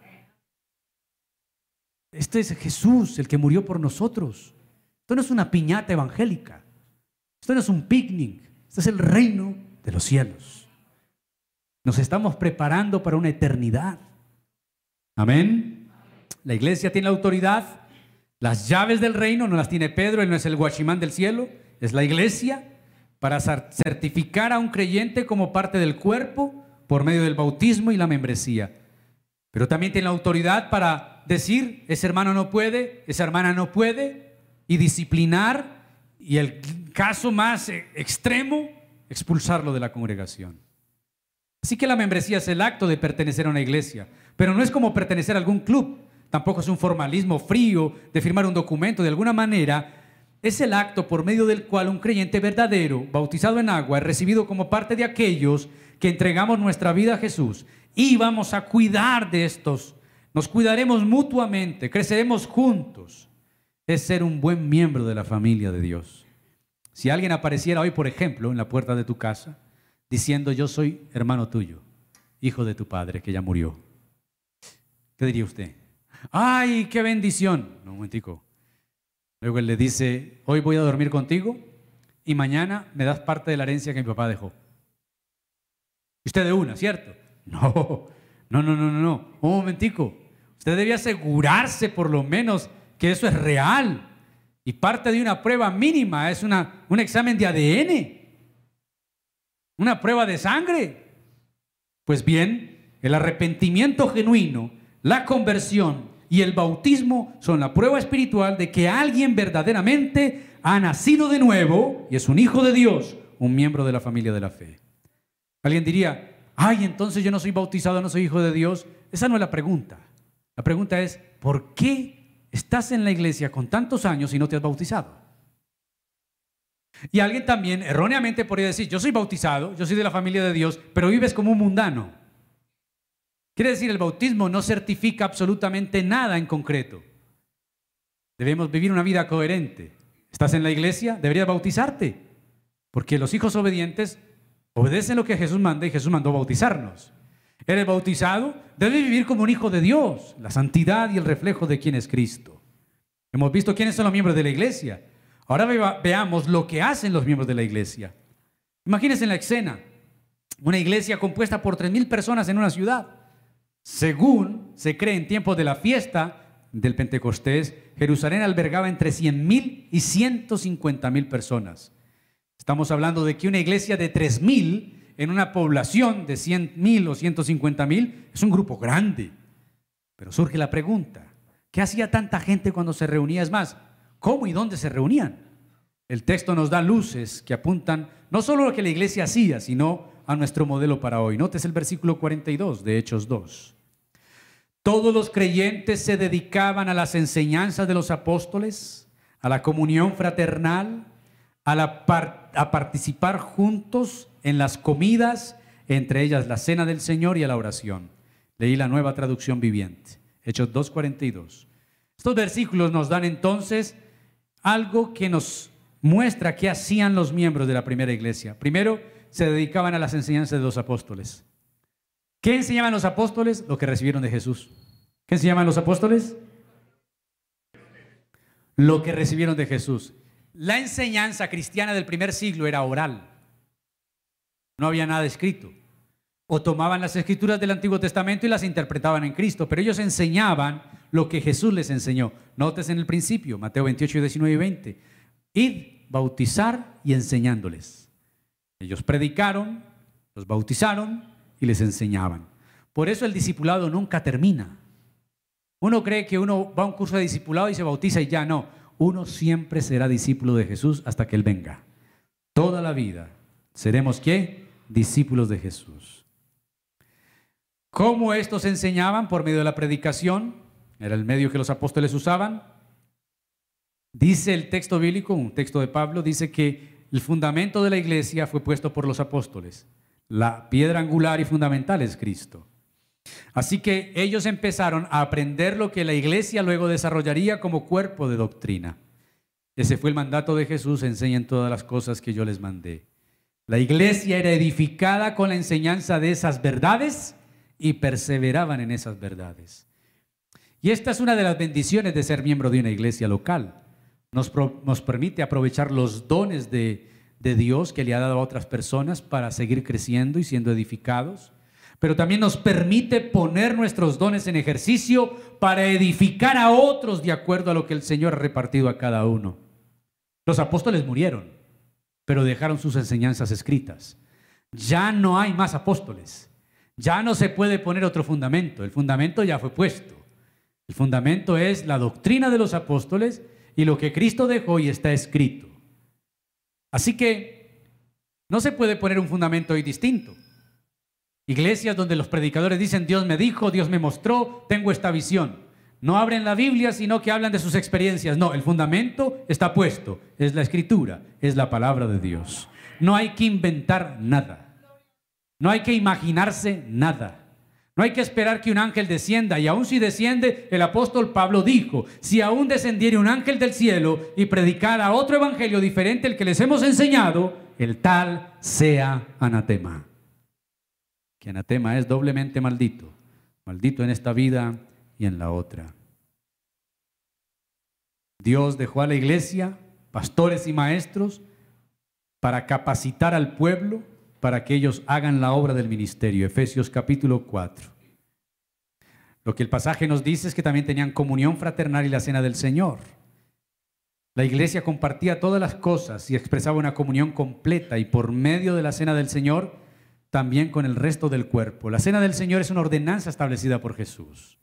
Este es Jesús, el que murió por nosotros. Esto no es una piñata evangélica. Esto no es un picnic. Este es el reino de los cielos. Nos estamos preparando para una eternidad. Amén. La iglesia tiene la autoridad. Las llaves del reino no las tiene Pedro, él no es el guachimán del cielo, es la iglesia para certificar a un creyente como parte del cuerpo por medio del bautismo y la membresía. Pero también tiene la autoridad para decir, ese hermano no puede, esa hermana no puede, y disciplinar, y el caso más extremo, expulsarlo de la congregación. Así que la membresía es el acto de pertenecer a una iglesia, pero no es como pertenecer a algún club, tampoco es un formalismo frío de firmar un documento, de alguna manera es el acto por medio del cual un creyente verdadero, bautizado en agua, es recibido como parte de aquellos que entregamos nuestra vida a Jesús y vamos a cuidar de estos nos cuidaremos mutuamente, creceremos juntos. Es ser un buen miembro de la familia de Dios. Si alguien apareciera hoy, por ejemplo, en la puerta de tu casa, diciendo yo soy hermano tuyo, hijo de tu padre que ya murió, ¿qué diría usted? ¡Ay, qué bendición! Un momentico. Luego él le dice, hoy voy a dormir contigo y mañana me das parte de la herencia que mi papá dejó. Usted de una, ¿cierto? No, no, no, no, no. Un momentico. Usted debe asegurarse por lo menos que eso es real. Y parte de una prueba mínima es una, un examen de ADN, una prueba de sangre. Pues bien, el arrepentimiento genuino, la conversión y el bautismo son la prueba espiritual de que alguien verdaderamente ha nacido de nuevo y es un hijo de Dios, un miembro de la familia de la fe. Alguien diría, ay, entonces yo no soy bautizado, no soy hijo de Dios. Esa no es la pregunta. La pregunta es, ¿por qué estás en la iglesia con tantos años y no te has bautizado? Y alguien también erróneamente podría decir, yo soy bautizado, yo soy de la familia de Dios, pero vives como un mundano. Quiere decir, el bautismo no certifica absolutamente nada en concreto. Debemos vivir una vida coherente. ¿Estás en la iglesia? Deberías bautizarte. Porque los hijos obedientes obedecen lo que Jesús manda y Jesús mandó bautizarnos. Eres bautizado, debes vivir como un hijo de Dios, la santidad y el reflejo de quién es Cristo. Hemos visto quiénes son los miembros de la iglesia. Ahora veamos lo que hacen los miembros de la iglesia. Imagínense la escena, una iglesia compuesta por 3.000 personas en una ciudad. Según se cree en tiempos de la fiesta del Pentecostés, Jerusalén albergaba entre 100.000 y 150.000 personas. Estamos hablando de que una iglesia de 3.000 en una población de 100.000 o 150.000 es un grupo grande. Pero surge la pregunta, ¿qué hacía tanta gente cuando se reunía? Es más, ¿cómo y dónde se reunían? El texto nos da luces que apuntan no solo a lo que la iglesia hacía, sino a nuestro modelo para hoy. Notes el versículo 42 de Hechos 2. Todos los creyentes se dedicaban a las enseñanzas de los apóstoles, a la comunión fraternal, a, participar juntos en las comidas, entre ellas la cena del Señor y a la oración. Leí la nueva traducción viviente, Hechos 2.42. Estos versículos nos dan entonces algo que nos muestra qué hacían los miembros de la primera iglesia. Primero, se dedicaban a las enseñanzas de los apóstoles. ¿Qué enseñaban los apóstoles? Lo que recibieron de Jesús. ¿Qué enseñaban los apóstoles? Lo que recibieron de Jesús. La enseñanza cristiana del primer siglo era oral. No había nada escrito. O tomaban las escrituras del Antiguo Testamento y las interpretaban en Cristo, pero ellos enseñaban lo que Jesús les enseñó. Notes en el principio, Mateo 28, 19 y 20. Id, bautizar y enseñándoles. Ellos predicaron, los bautizaron y les enseñaban. Por eso el discipulado nunca termina. Uno cree que uno va a un curso de discipulado y se bautiza y ya no. Uno siempre será discípulo de Jesús hasta que Él venga. Toda la vida seremos qué? Discípulos de Jesús. ¿Cómo estos enseñaban? Por medio de la predicación. Era el medio que los apóstoles usaban. Dice el texto bíblico, un texto de Pablo, dice que el fundamento de la iglesia fue puesto por los apóstoles. La piedra angular y fundamental es Cristo. Así que ellos empezaron a aprender lo que la iglesia luego desarrollaría como cuerpo de doctrina. Ese fue el mandato de Jesús, enseñen todas las cosas que yo les mandé. La iglesia era edificada con la enseñanza de esas verdades y perseveraban en esas verdades. Y esta es una de las bendiciones de ser miembro de una iglesia local nos, permite aprovechar los dones de, de Dios que le ha dado a otras personas para seguir creciendo y siendo edificados pero también nos permite poner nuestros dones en ejercicio para edificar a otros de acuerdo a lo que el Señor ha repartido a cada uno. Los apóstoles murieron, pero dejaron sus enseñanzas escritas. Ya no hay más apóstoles. Ya no se puede poner otro fundamento. El fundamento ya fue puesto. El fundamento es la doctrina de los apóstoles y lo que Cristo dejó y está escrito. Así que no se puede poner un fundamento hoy distinto. Iglesias donde los predicadores dicen, Dios me dijo, Dios me mostró, tengo esta visión. No abren la Biblia, sino que hablan de sus experiencias. No, el fundamento está puesto. Es la escritura, es la palabra de Dios. No hay que inventar nada. No hay que imaginarse nada. No hay que esperar que un ángel descienda, y aun si desciende, el apóstol Pablo dijo, si aún descendiera un ángel del cielo y predicara otro evangelio diferente al que les hemos enseñado, el tal sea anatema. Que anatema es doblemente maldito, maldito en esta vida y en la otra. Dios dejó a la iglesia, pastores y maestros, para capacitar al pueblo para que ellos hagan la obra del ministerio. Efesios capítulo 4. Lo que el pasaje nos dice es que también tenían comunión fraternal y la cena del Señor. La iglesia compartía todas las cosas y expresaba una comunión completa y por medio de la cena del Señor también con el resto del cuerpo. La cena del Señor es una ordenanza establecida por Jesús.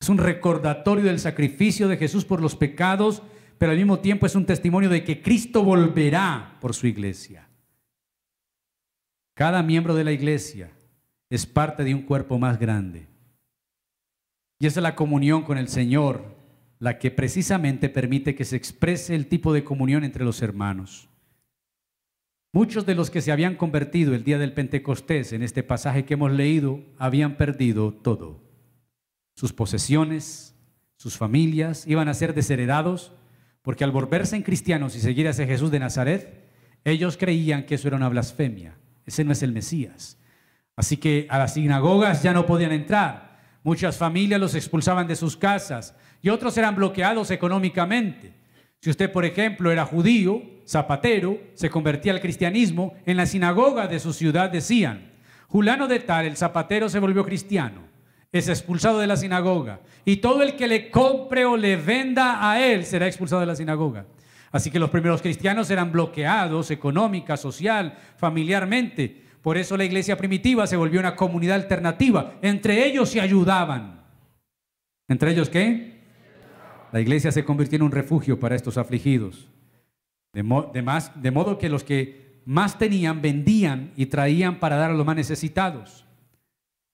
Es un recordatorio del sacrificio de Jesús por los pecados pero al mismo tiempo es un testimonio de que Cristo volverá por su iglesia. Cada miembro de la iglesia es parte de un cuerpo más grande. Y es la comunión con el Señor, la que precisamente permite que se exprese el tipo de comunión entre los hermanos. Muchos de los que se habían convertido el día del Pentecostés en este pasaje que hemos leído habían perdido todo. Sus posesiones, sus familias iban a ser desheredados porque al volverse en cristianos y seguir a ese Jesús de Nazaret, ellos creían que eso era una blasfemia. Ese no es el Mesías. Así que a las sinagogas ya no podían entrar. Muchas familias los expulsaban de sus casas y otros eran bloqueados económicamente. Si usted, por ejemplo, era judío, zapatero, se convertía al cristianismo, en la sinagoga de su ciudad decían, Julano de tal, el zapatero se volvió cristiano, es expulsado de la sinagoga, y todo el que le compre o le venda a él será expulsado de la sinagoga. Así que los primeros cristianos eran bloqueados económica, social, familiarmente. Por eso la iglesia primitiva se volvió una comunidad alternativa. Entre ellos se ayudaban. ¿Entre ellos qué? La iglesia se convirtió en un refugio para estos afligidos. De, modo que los que más tenían vendían y traían para dar a los más necesitados.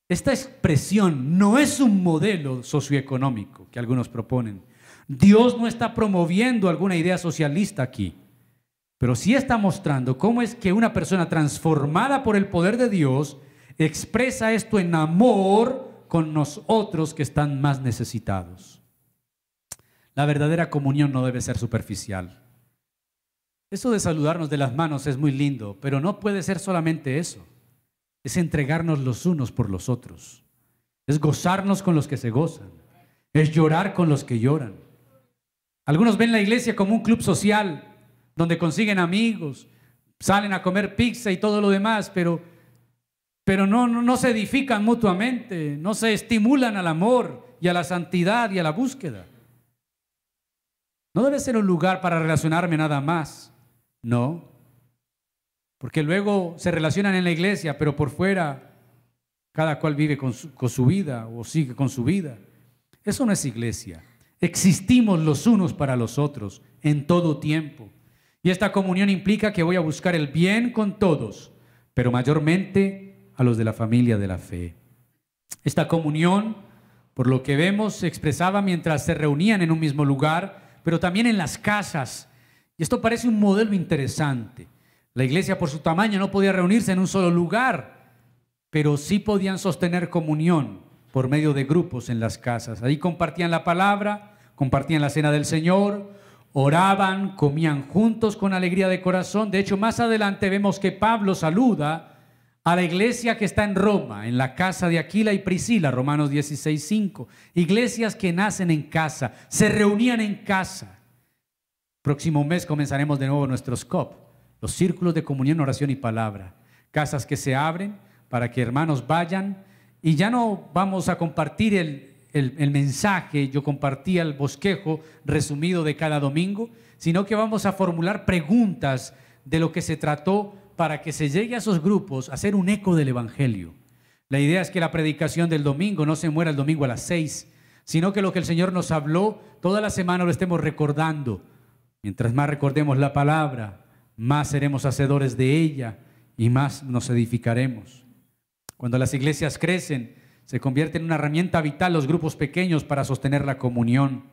Esta expresión no es un modelo socioeconómico que algunos proponen. Dios no está promoviendo alguna idea socialista aquí, pero sí está mostrando cómo es que una persona transformada por el poder de Dios expresa esto en amor con nosotros que están más necesitados. La verdadera comunión no debe ser superficial. Eso de saludarnos de las manos es muy lindo, pero no puede ser solamente eso. Es entregarnos los unos por los otros. Es gozarnos con los que se gozan. Es llorar con los que lloran. Algunos ven la iglesia como un club social donde consiguen amigos, salen a comer pizza y todo lo demás, pero, pero no, no, no se edifican mutuamente, no se estimulan al amor y a la santidad y a la búsqueda. No debe ser un lugar para relacionarme nada más. No. Porque luego se relacionan en la iglesia, pero por fuera cada cual vive con su, vida o sigue con su vida. Eso no es iglesia. Existimos los unos para los otros en todo tiempo. Y esta comunión implica que voy a buscar el bien con todos, pero mayormente a los de la familia de la fe. Esta comunión, por lo que vemos, se expresaba mientras se reunían en un mismo lugar pero también en las casas. Y esto parece un modelo interesante. La iglesia por su tamaño no podía reunirse en un solo lugar, pero sí podían sostener comunión por medio de grupos en las casas. Ahí compartían la palabra, compartían la cena del Señor, oraban, comían juntos con alegría de corazón. De hecho, más adelante vemos que Pablo saluda a la iglesia que está en Roma, en la casa de Aquila y Priscila, Romanos 16:5. Iglesias que nacen en casa, se reunían en casa. Próximo mes comenzaremos de nuevo nuestros COP, los círculos de comunión, oración y palabra. Casas que se abren para que hermanos vayan y ya no vamos a compartir el, el mensaje, yo compartía el bosquejo resumido de cada domingo, sino que vamos a formular preguntas de lo que se trató para que se llegue a esos grupos a hacer un eco del Evangelio. La idea es que la predicación del domingo no se muera el domingo a las seis, sino que lo que el Señor nos habló toda la semana lo estemos recordando. Mientras más recordemos la palabra, más seremos hacedores de ella y más nos edificaremos. Cuando las iglesias crecen, se convierten en una herramienta vital los grupos pequeños para sostener la comunión.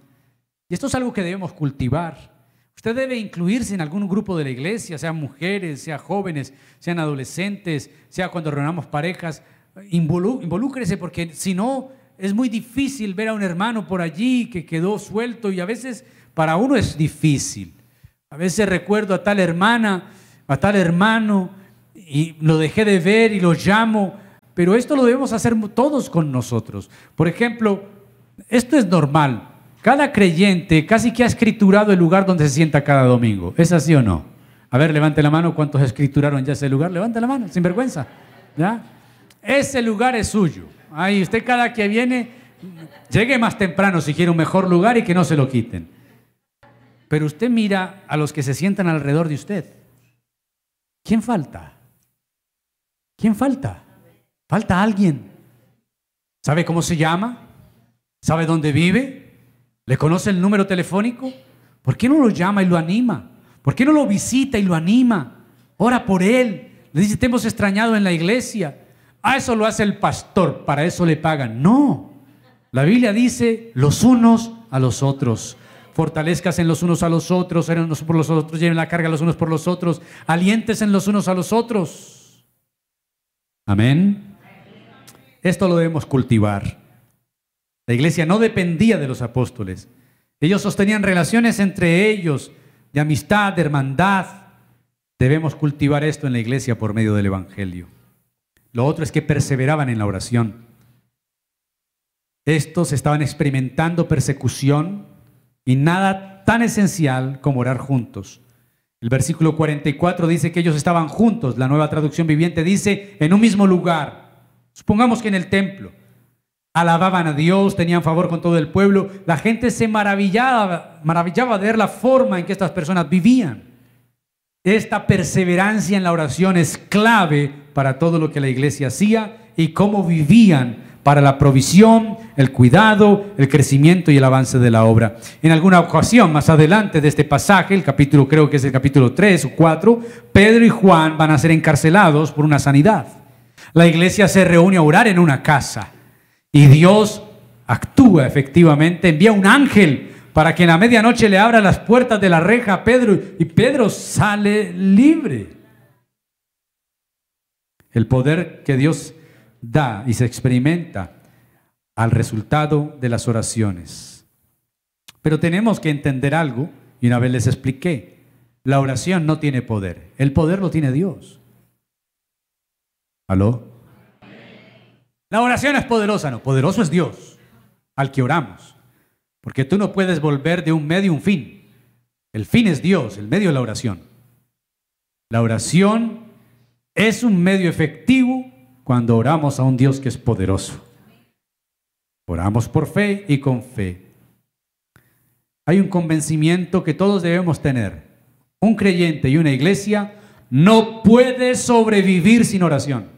Y esto es algo que debemos cultivar. Usted debe incluirse en algún grupo de la iglesia, sean mujeres, sean jóvenes, sean adolescentes, sea cuando reunamos parejas. involúcrese porque si no es muy difícil ver a un hermano por allí que quedó suelto y a veces para uno es difícil. A veces recuerdo a tal hermana, a tal hermano y lo dejé de ver y lo llamo, pero esto lo debemos hacer todos con nosotros. Por ejemplo, esto es normal. Cada creyente casi que ha escriturado el lugar donde se sienta cada domingo. ¿Es así o no? A ver, levante la mano. ¿Cuántos escrituraron ya ese lugar? Levante la mano, sin vergüenza. ¿Ya? Ese lugar es suyo. Ahí usted cada que viene, llegue más temprano si quiere un mejor lugar y que no se lo quiten. Pero usted mira a los que se sientan alrededor de usted. ¿Quién falta? ¿Quién falta? Falta alguien. ¿Sabe cómo se llama? ¿Sabe dónde vive? ¿Le conoce el número telefónico? ¿Por qué no lo llama y lo anima? ¿Por qué no lo visita y lo anima? Ora por él. Le dice, te hemos extrañado en la iglesia. Ah, eso lo hace el pastor, para eso le pagan. No. La Biblia dice los unos a los otros. Fortalezcas en los unos a los otros, en unos por los otros, lleven la carga los unos por los otros, alientes en los unos a los otros. Amén. Esto lo debemos cultivar. La iglesia no dependía de los apóstoles. Ellos sostenían relaciones entre ellos de amistad, de hermandad. Debemos cultivar esto en la iglesia por medio del Evangelio. Lo otro es que perseveraban en la oración. Estos estaban experimentando persecución y nada tan esencial como orar juntos. El versículo 44 dice que ellos estaban juntos. La nueva traducción viviente dice en un mismo lugar. Supongamos que en el templo alababan a Dios, tenían favor con todo el pueblo. La gente se maravillaba, maravillaba de ver la forma en que estas personas vivían. Esta perseverancia en la oración es clave para todo lo que la iglesia hacía y cómo vivían para la provisión, el cuidado, el crecimiento y el avance de la obra. En alguna ocasión, más adelante de este pasaje, el capítulo creo que es el capítulo 3 o 4, Pedro y Juan van a ser encarcelados por una sanidad. La iglesia se reúne a orar en una casa. Y Dios actúa efectivamente, envía un ángel para que en la medianoche le abra las puertas de la reja a Pedro y Pedro sale libre. El poder que Dios da y se experimenta al resultado de las oraciones. Pero tenemos que entender algo, y una vez les expliqué, la oración no tiene poder, el poder lo tiene Dios. ¿Aló? La oración es poderosa, no, poderoso es Dios al que oramos. Porque tú no puedes volver de un medio un fin. El fin es Dios, el medio es la oración. La oración es un medio efectivo cuando oramos a un Dios que es poderoso. Oramos por fe y con fe. Hay un convencimiento que todos debemos tener. Un creyente y una iglesia no puede sobrevivir sin oración.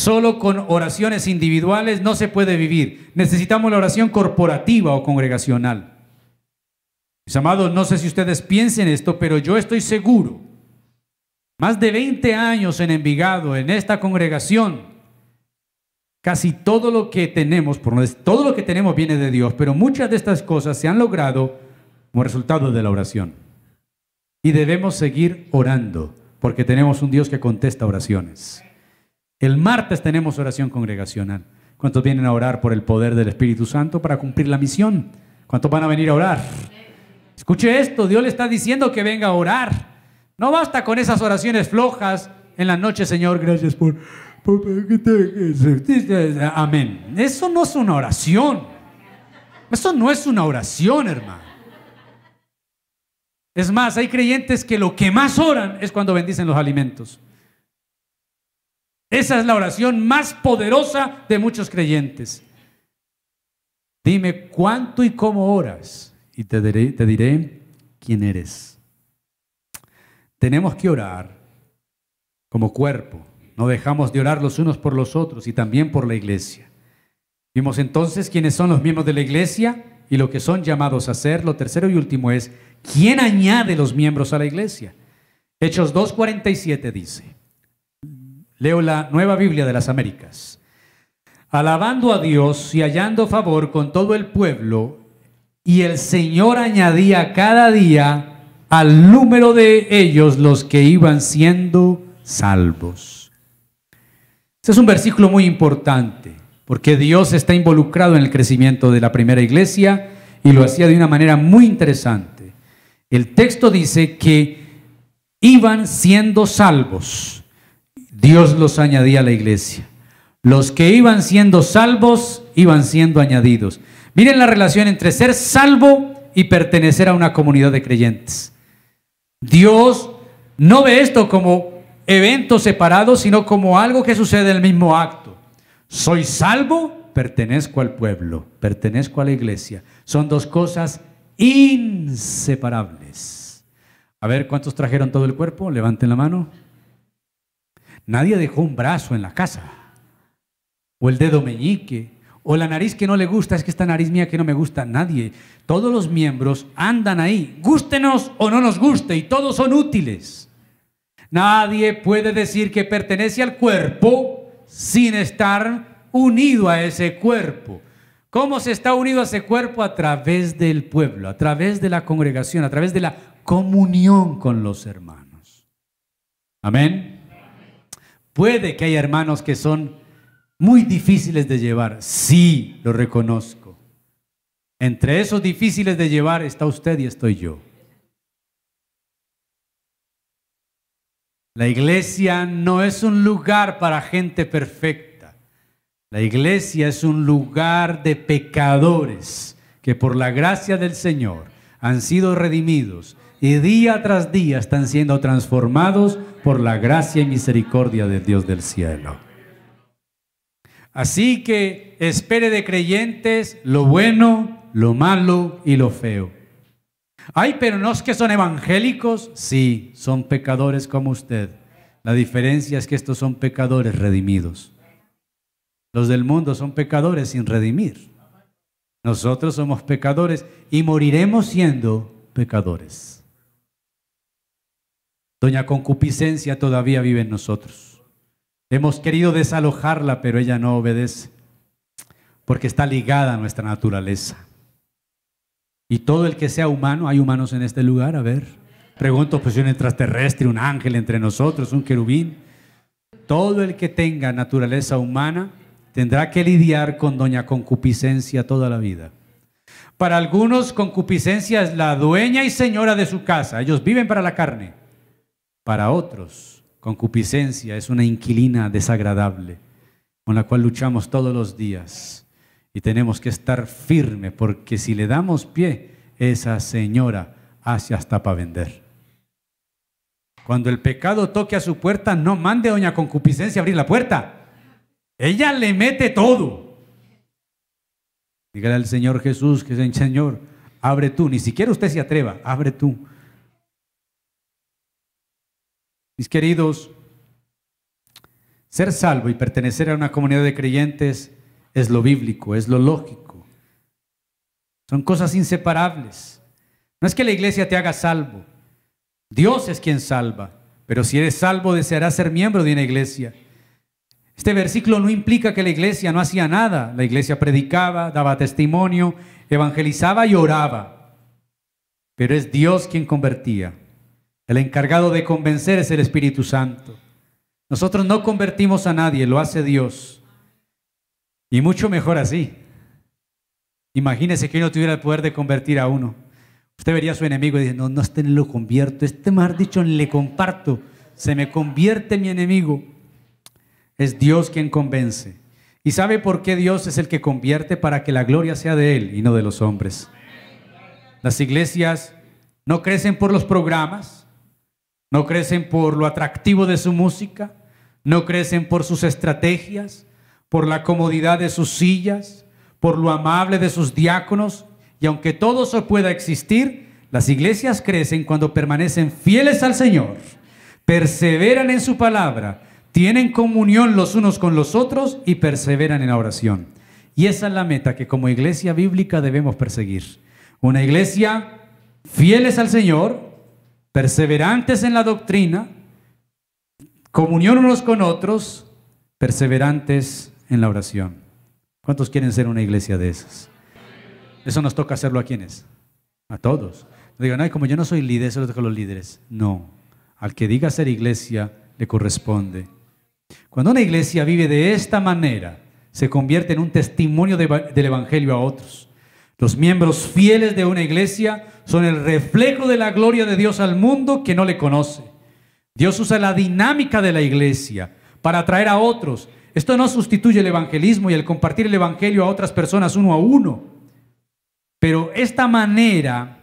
Solo con oraciones individuales no se puede vivir. Necesitamos la oración corporativa o congregacional. Mis amados, no sé si ustedes piensen esto, pero yo estoy seguro. Más de 20 años en Envigado, en esta congregación, casi todo lo que tenemos, por todo lo que tenemos viene de Dios, pero muchas de estas cosas se han logrado como resultado de la oración. Y debemos seguir orando, porque tenemos un Dios que contesta oraciones. El martes tenemos oración congregacional. ¿Cuántos vienen a orar por el poder del Espíritu Santo para cumplir la misión? ¿Cuántos van a venir a orar? Escuche esto, Dios le está diciendo que venga a orar. No basta con esas oraciones flojas en la noche, Señor, gracias por... Amén. Eso no es una oración. Eso no es una oración, hermano. Es más, hay creyentes que lo que más oran es cuando bendicen los alimentos. Esa es la oración más poderosa de muchos creyentes. Dime cuánto y cómo oras y te diré, te diré quién eres. Tenemos que orar como cuerpo. No dejamos de orar los unos por los otros y también por la iglesia. Vimos entonces quiénes son los miembros de la iglesia y lo que son llamados a ser. Lo tercero y último es, ¿quién añade los miembros a la iglesia? Hechos 2.47 dice, Leo la Nueva Biblia de las Américas. Alabando a Dios y hallando favor con todo el pueblo, y el Señor añadía cada día al número de ellos los que iban siendo salvos. Este es un versículo muy importante, porque Dios está involucrado en el crecimiento de la primera iglesia y lo hacía de una manera muy interesante. El texto dice que iban siendo salvos. Dios los añadía a la iglesia. Los que iban siendo salvos iban siendo añadidos. Miren la relación entre ser salvo y pertenecer a una comunidad de creyentes. Dios no ve esto como eventos separados, sino como algo que sucede en el mismo acto. Soy salvo, pertenezco al pueblo, pertenezco a la iglesia. Son dos cosas inseparables. A ver, ¿cuántos trajeron todo el cuerpo? Levanten la mano. Nadie dejó un brazo en la casa, o el dedo meñique, O la nariz que no le gusta, es que esta nariz mía que no me gusta. Nadie. Todos los miembros andan ahí, gústenos o no nos guste, y todos son útiles. Nadie puede decir que pertenece al cuerpo sin estar unido a ese cuerpo. ¿Cómo se está unido a ese cuerpo? A través del pueblo, a través de la congregación, a través de la comunión con los hermanos. Amén. Puede que haya hermanos que son muy difíciles de llevar. Sí, lo reconozco. Entre esos difíciles de llevar está usted y estoy yo. La iglesia no es un lugar para gente perfecta. La iglesia es un lugar de pecadores que por la gracia del Señor han sido redimidos y día tras día están siendo transformados por la gracia y misericordia de Dios del cielo. Así que espere de creyentes lo bueno, lo malo y lo feo. Ay, pero no es que son evangélicos. Sí, son pecadores como usted. La diferencia es que estos son pecadores redimidos. Los del mundo son pecadores sin redimir. Nosotros somos pecadores y moriremos siendo pecadores. Doña Concupiscencia todavía vive en nosotros. Hemos querido desalojarla, pero ella no obedece, porque está ligada a nuestra naturaleza. Y todo el que sea humano, hay humanos en este lugar, a ver. Pregunto, pues un extraterrestre, un ángel entre nosotros, un querubín. Todo el que tenga naturaleza humana tendrá que lidiar con doña concupiscencia toda la vida. Para algunos, concupiscencia es la dueña y señora de su casa. Ellos viven para la carne. Para otros, concupiscencia es una inquilina desagradable con la cual luchamos todos los días y tenemos que estar firme porque si le damos pie, esa señora hace hasta para vender. Cuando el pecado toque a su puerta, no mande a doña concupiscencia a abrir la puerta. Ella le mete todo. Dígale al Señor Jesús que Señor, abre tú. Ni siquiera usted se atreva, abre tú. Mis queridos, ser salvo y pertenecer a una comunidad de creyentes es lo bíblico, es lo lógico. Son cosas inseparables. No es que la iglesia te haga salvo. Dios es quien salva. Pero si eres salvo, desearás ser miembro de una iglesia. Este versículo no implica que la iglesia no hacía nada. La iglesia predicaba, daba testimonio, evangelizaba y oraba. Pero es Dios quien convertía. El encargado de convencer es el Espíritu Santo. Nosotros no convertimos a nadie, lo hace Dios. Y mucho mejor así. Imagínese que no tuviera el poder de convertir a uno. Usted vería a su enemigo y dice, no, no, este lo convierto, este más dicho le comparto, se me convierte mi enemigo. Es Dios quien convence. ¿Y sabe por qué Dios es el que convierte? Para que la gloria sea de Él y no de los hombres. Las iglesias no crecen por los programas, no crecen por lo atractivo de su música, no crecen por sus estrategias, por la comodidad de sus sillas, por lo amable de sus diáconos, y aunque todo eso pueda existir, las iglesias crecen cuando permanecen fieles al Señor, perseveran en su palabra, tienen comunión los unos con los otros y perseveran en la oración. Y esa es la meta que como iglesia bíblica debemos perseguir. Una iglesia fieles al Señor, perseverantes en la doctrina, comunión unos con otros, perseverantes en la oración. ¿Cuántos quieren ser una iglesia de esas? Eso nos toca hacerlo a quienes? A todos. No digan, ay, como yo no soy líder, eso lo dejo a los líderes. No. Al que diga ser iglesia le corresponde. Cuando una iglesia vive de esta manera, se convierte en un testimonio del Evangelio a otros. Los miembros fieles de una iglesia son el reflejo de la gloria de Dios al mundo que no le conoce. Dios usa la dinámica de la iglesia para atraer a otros esto no sustituye el evangelismo y el compartir el evangelio a otras personas uno a uno. Pero esta manera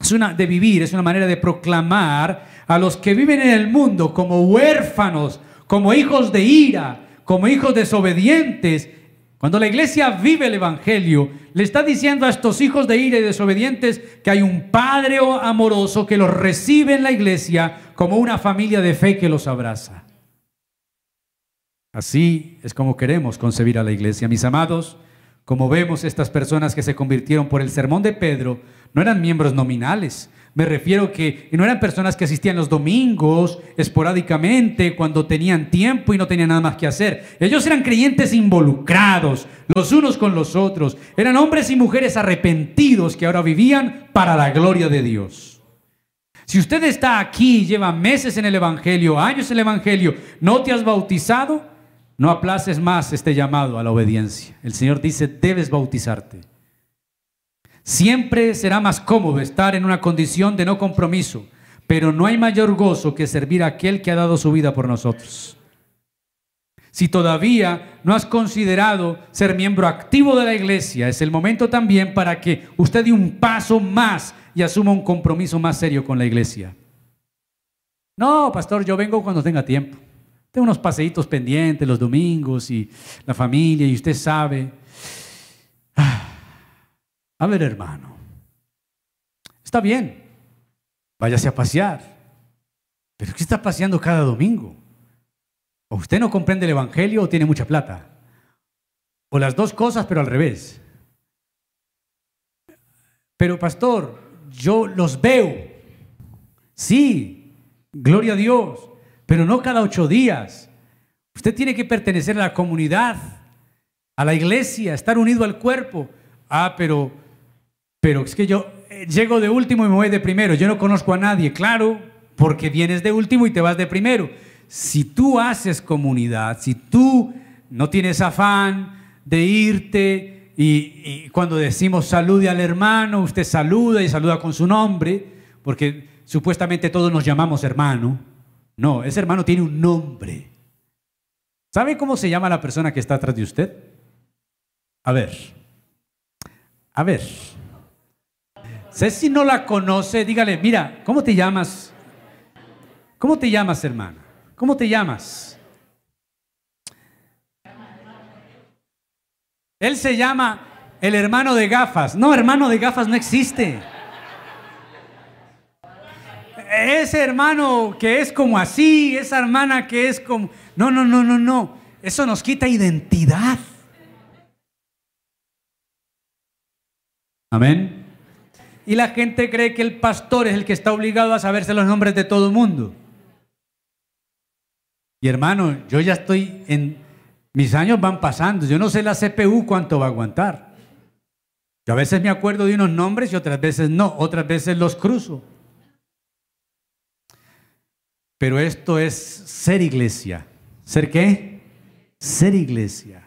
es una, de vivir es una manera de proclamar a los que viven en el mundo como huérfanos, como hijos de ira, como hijos desobedientes. Cuando la iglesia vive el evangelio, le está diciendo a estos hijos de ira y desobedientes que hay un Padre amoroso que los recibe en la iglesia como una familia de fe que los abraza. Así es como queremos concebir a la iglesia. Mis amados, Como vemos, estas personas que se convirtieron por el sermón de Pedro no eran miembros nominales. Me refiero que no eran personas que asistían los domingos esporádicamente cuando tenían tiempo y no tenían nada más que hacer. Ellos eran creyentes involucrados los unos con los otros. Eran hombres y mujeres arrepentidos que ahora vivían para la gloria de Dios. Si usted está aquí, lleva meses en el Evangelio, años en el Evangelio, no te has bautizado, no aplaces más este llamado a la obediencia. El Señor dice, debes bautizarte. Siempre será más cómodo estar en una condición de no compromiso, pero no hay mayor gozo que servir a aquel que ha dado su vida por nosotros. Si todavía no has considerado ser miembro activo de la iglesia, es el momento también para que usted dé un paso más y asuma un compromiso más serio con la iglesia. No, pastor, yo vengo cuando tenga tiempo. Tengo unos paseitos pendientes los domingos y la familia y usted sabe. A ver, hermano, está bien, váyase a pasear, pero ¿qué está paseando cada domingo? O usted no comprende el Evangelio o tiene mucha plata. O las dos cosas, pero al revés. Pero pastor, yo los veo. Sí, gloria a Dios, pero no cada ocho días. Usted tiene que pertenecer a la comunidad, a la iglesia, estar unido al cuerpo. Ah, pero pero es que yo eh, llego de último y me voy de primero. Yo no conozco a nadie, claro, porque vienes de último y te vas de primero. Si tú haces comunidad, si tú no tienes afán de irte y, cuando decimos salude al hermano, usted saluda y saluda con su nombre, porque supuestamente todos nos llamamos hermano. No, ese hermano tiene un nombre. ¿Sabe cómo se llama la persona que está atrás de usted? A ver, a ver. Si no la conoce, dígale, mira, ¿cómo te llamas? ¿Cómo te llamas, hermana? ¿Cómo te llamas? Él se llama el hermano de gafas. No, hermano de gafas no existe. Ese hermano que es como así, esa hermana que es como... No, no, no, no, no. Eso nos quita identidad. Amén. Y la gente cree que el pastor es el que está obligado a saberse los nombres de todo el mundo. Y hermano, yo ya estoy en... Mis años van pasando. Yo no sé la CPU cuánto va a aguantar. Yo a veces me acuerdo de unos nombres y otras veces no. Otras veces los cruzo. Pero esto es ser iglesia. ¿Ser qué? Ser iglesia.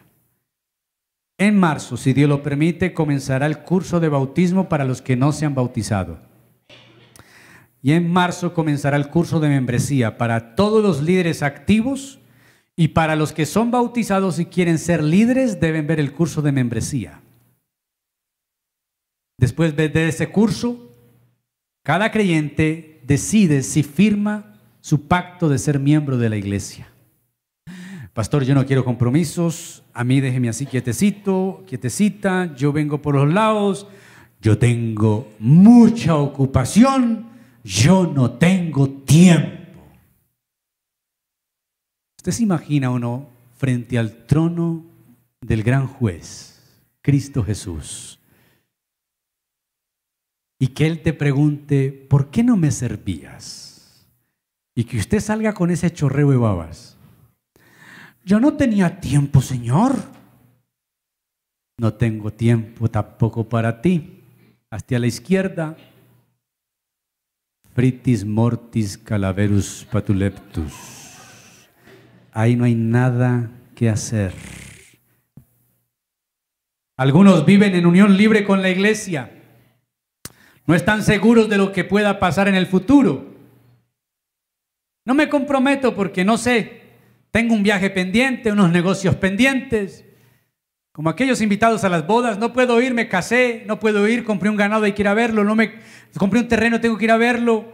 En marzo, si Dios lo permite, comenzará el curso de bautismo para los que no se han bautizado. Y en marzo comenzará el curso de membresía para todos los líderes activos y para los que son bautizados y quieren ser líderes deben ver el curso de membresía. Después de ese curso, cada creyente decide si firma su pacto de ser miembro de la iglesia. Pastor, yo no quiero compromisos, a mí déjeme así quietecito, quietecita, yo vengo por los lados, yo tengo mucha ocupación, yo no tengo tiempo. ¿Usted se imagina uno frente al trono del gran juez, Cristo Jesús? Y que Él te pregunte, ¿por qué no me servías? Y que usted salga con ese chorreo de babas. Yo no tenía tiempo, Señor. No tengo tiempo tampoco para ti. Hasta la izquierda. Fritis mortis calaverus patuleptus. Ahí no hay nada que hacer. Algunos viven en unión libre con la iglesia. No están seguros de lo que pueda pasar en el futuro. No me comprometo porque no sé tengo un viaje pendiente, unos negocios pendientes. Como aquellos invitados a las bodas, no puedo ir, me casé, no puedo ir, compré un ganado, hay que ir a verlo, no me compré un terreno, tengo que ir a verlo.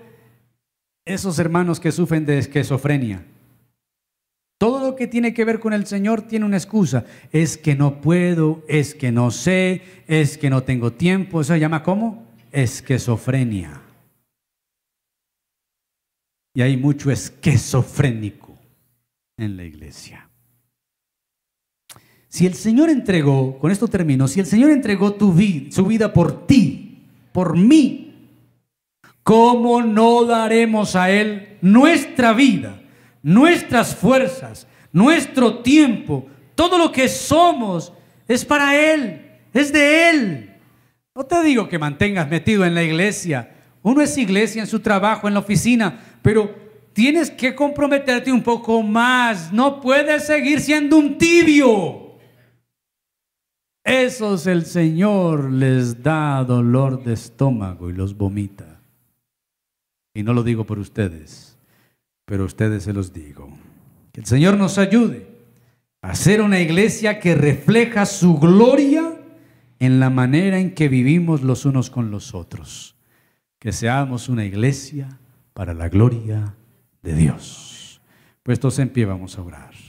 Esos hermanos que sufren de esquizofrenia. Todo lo que tiene que ver con el Señor tiene una excusa. Es que no puedo, es que no sé, es que no tengo tiempo. Eso se llama ¿cómo? Esquizofrenia. Y hay mucho esquizofrénico en la iglesia. Si el Señor entregó, con esto termino, si el Señor entregó su vida por ti, por mí, ¿cómo no daremos a Él nuestra vida, nuestras fuerzas, nuestro tiempo, todo lo que somos es para Él, es de Él? No te digo que mantengas metido en la iglesia. Uno es iglesia en su trabajo, en la oficina, pero tienes que comprometerte un poco más. No puedes seguir siendo un tibio. Esos el Señor les da dolor de estómago y los vomita. Y no lo digo por ustedes, pero a ustedes se los digo. Que el Señor nos ayude a ser una iglesia que refleja su gloria en la manera en que vivimos los unos con los otros. Que seamos una iglesia para la gloria de Dios. Puestos en pie vamos a orar.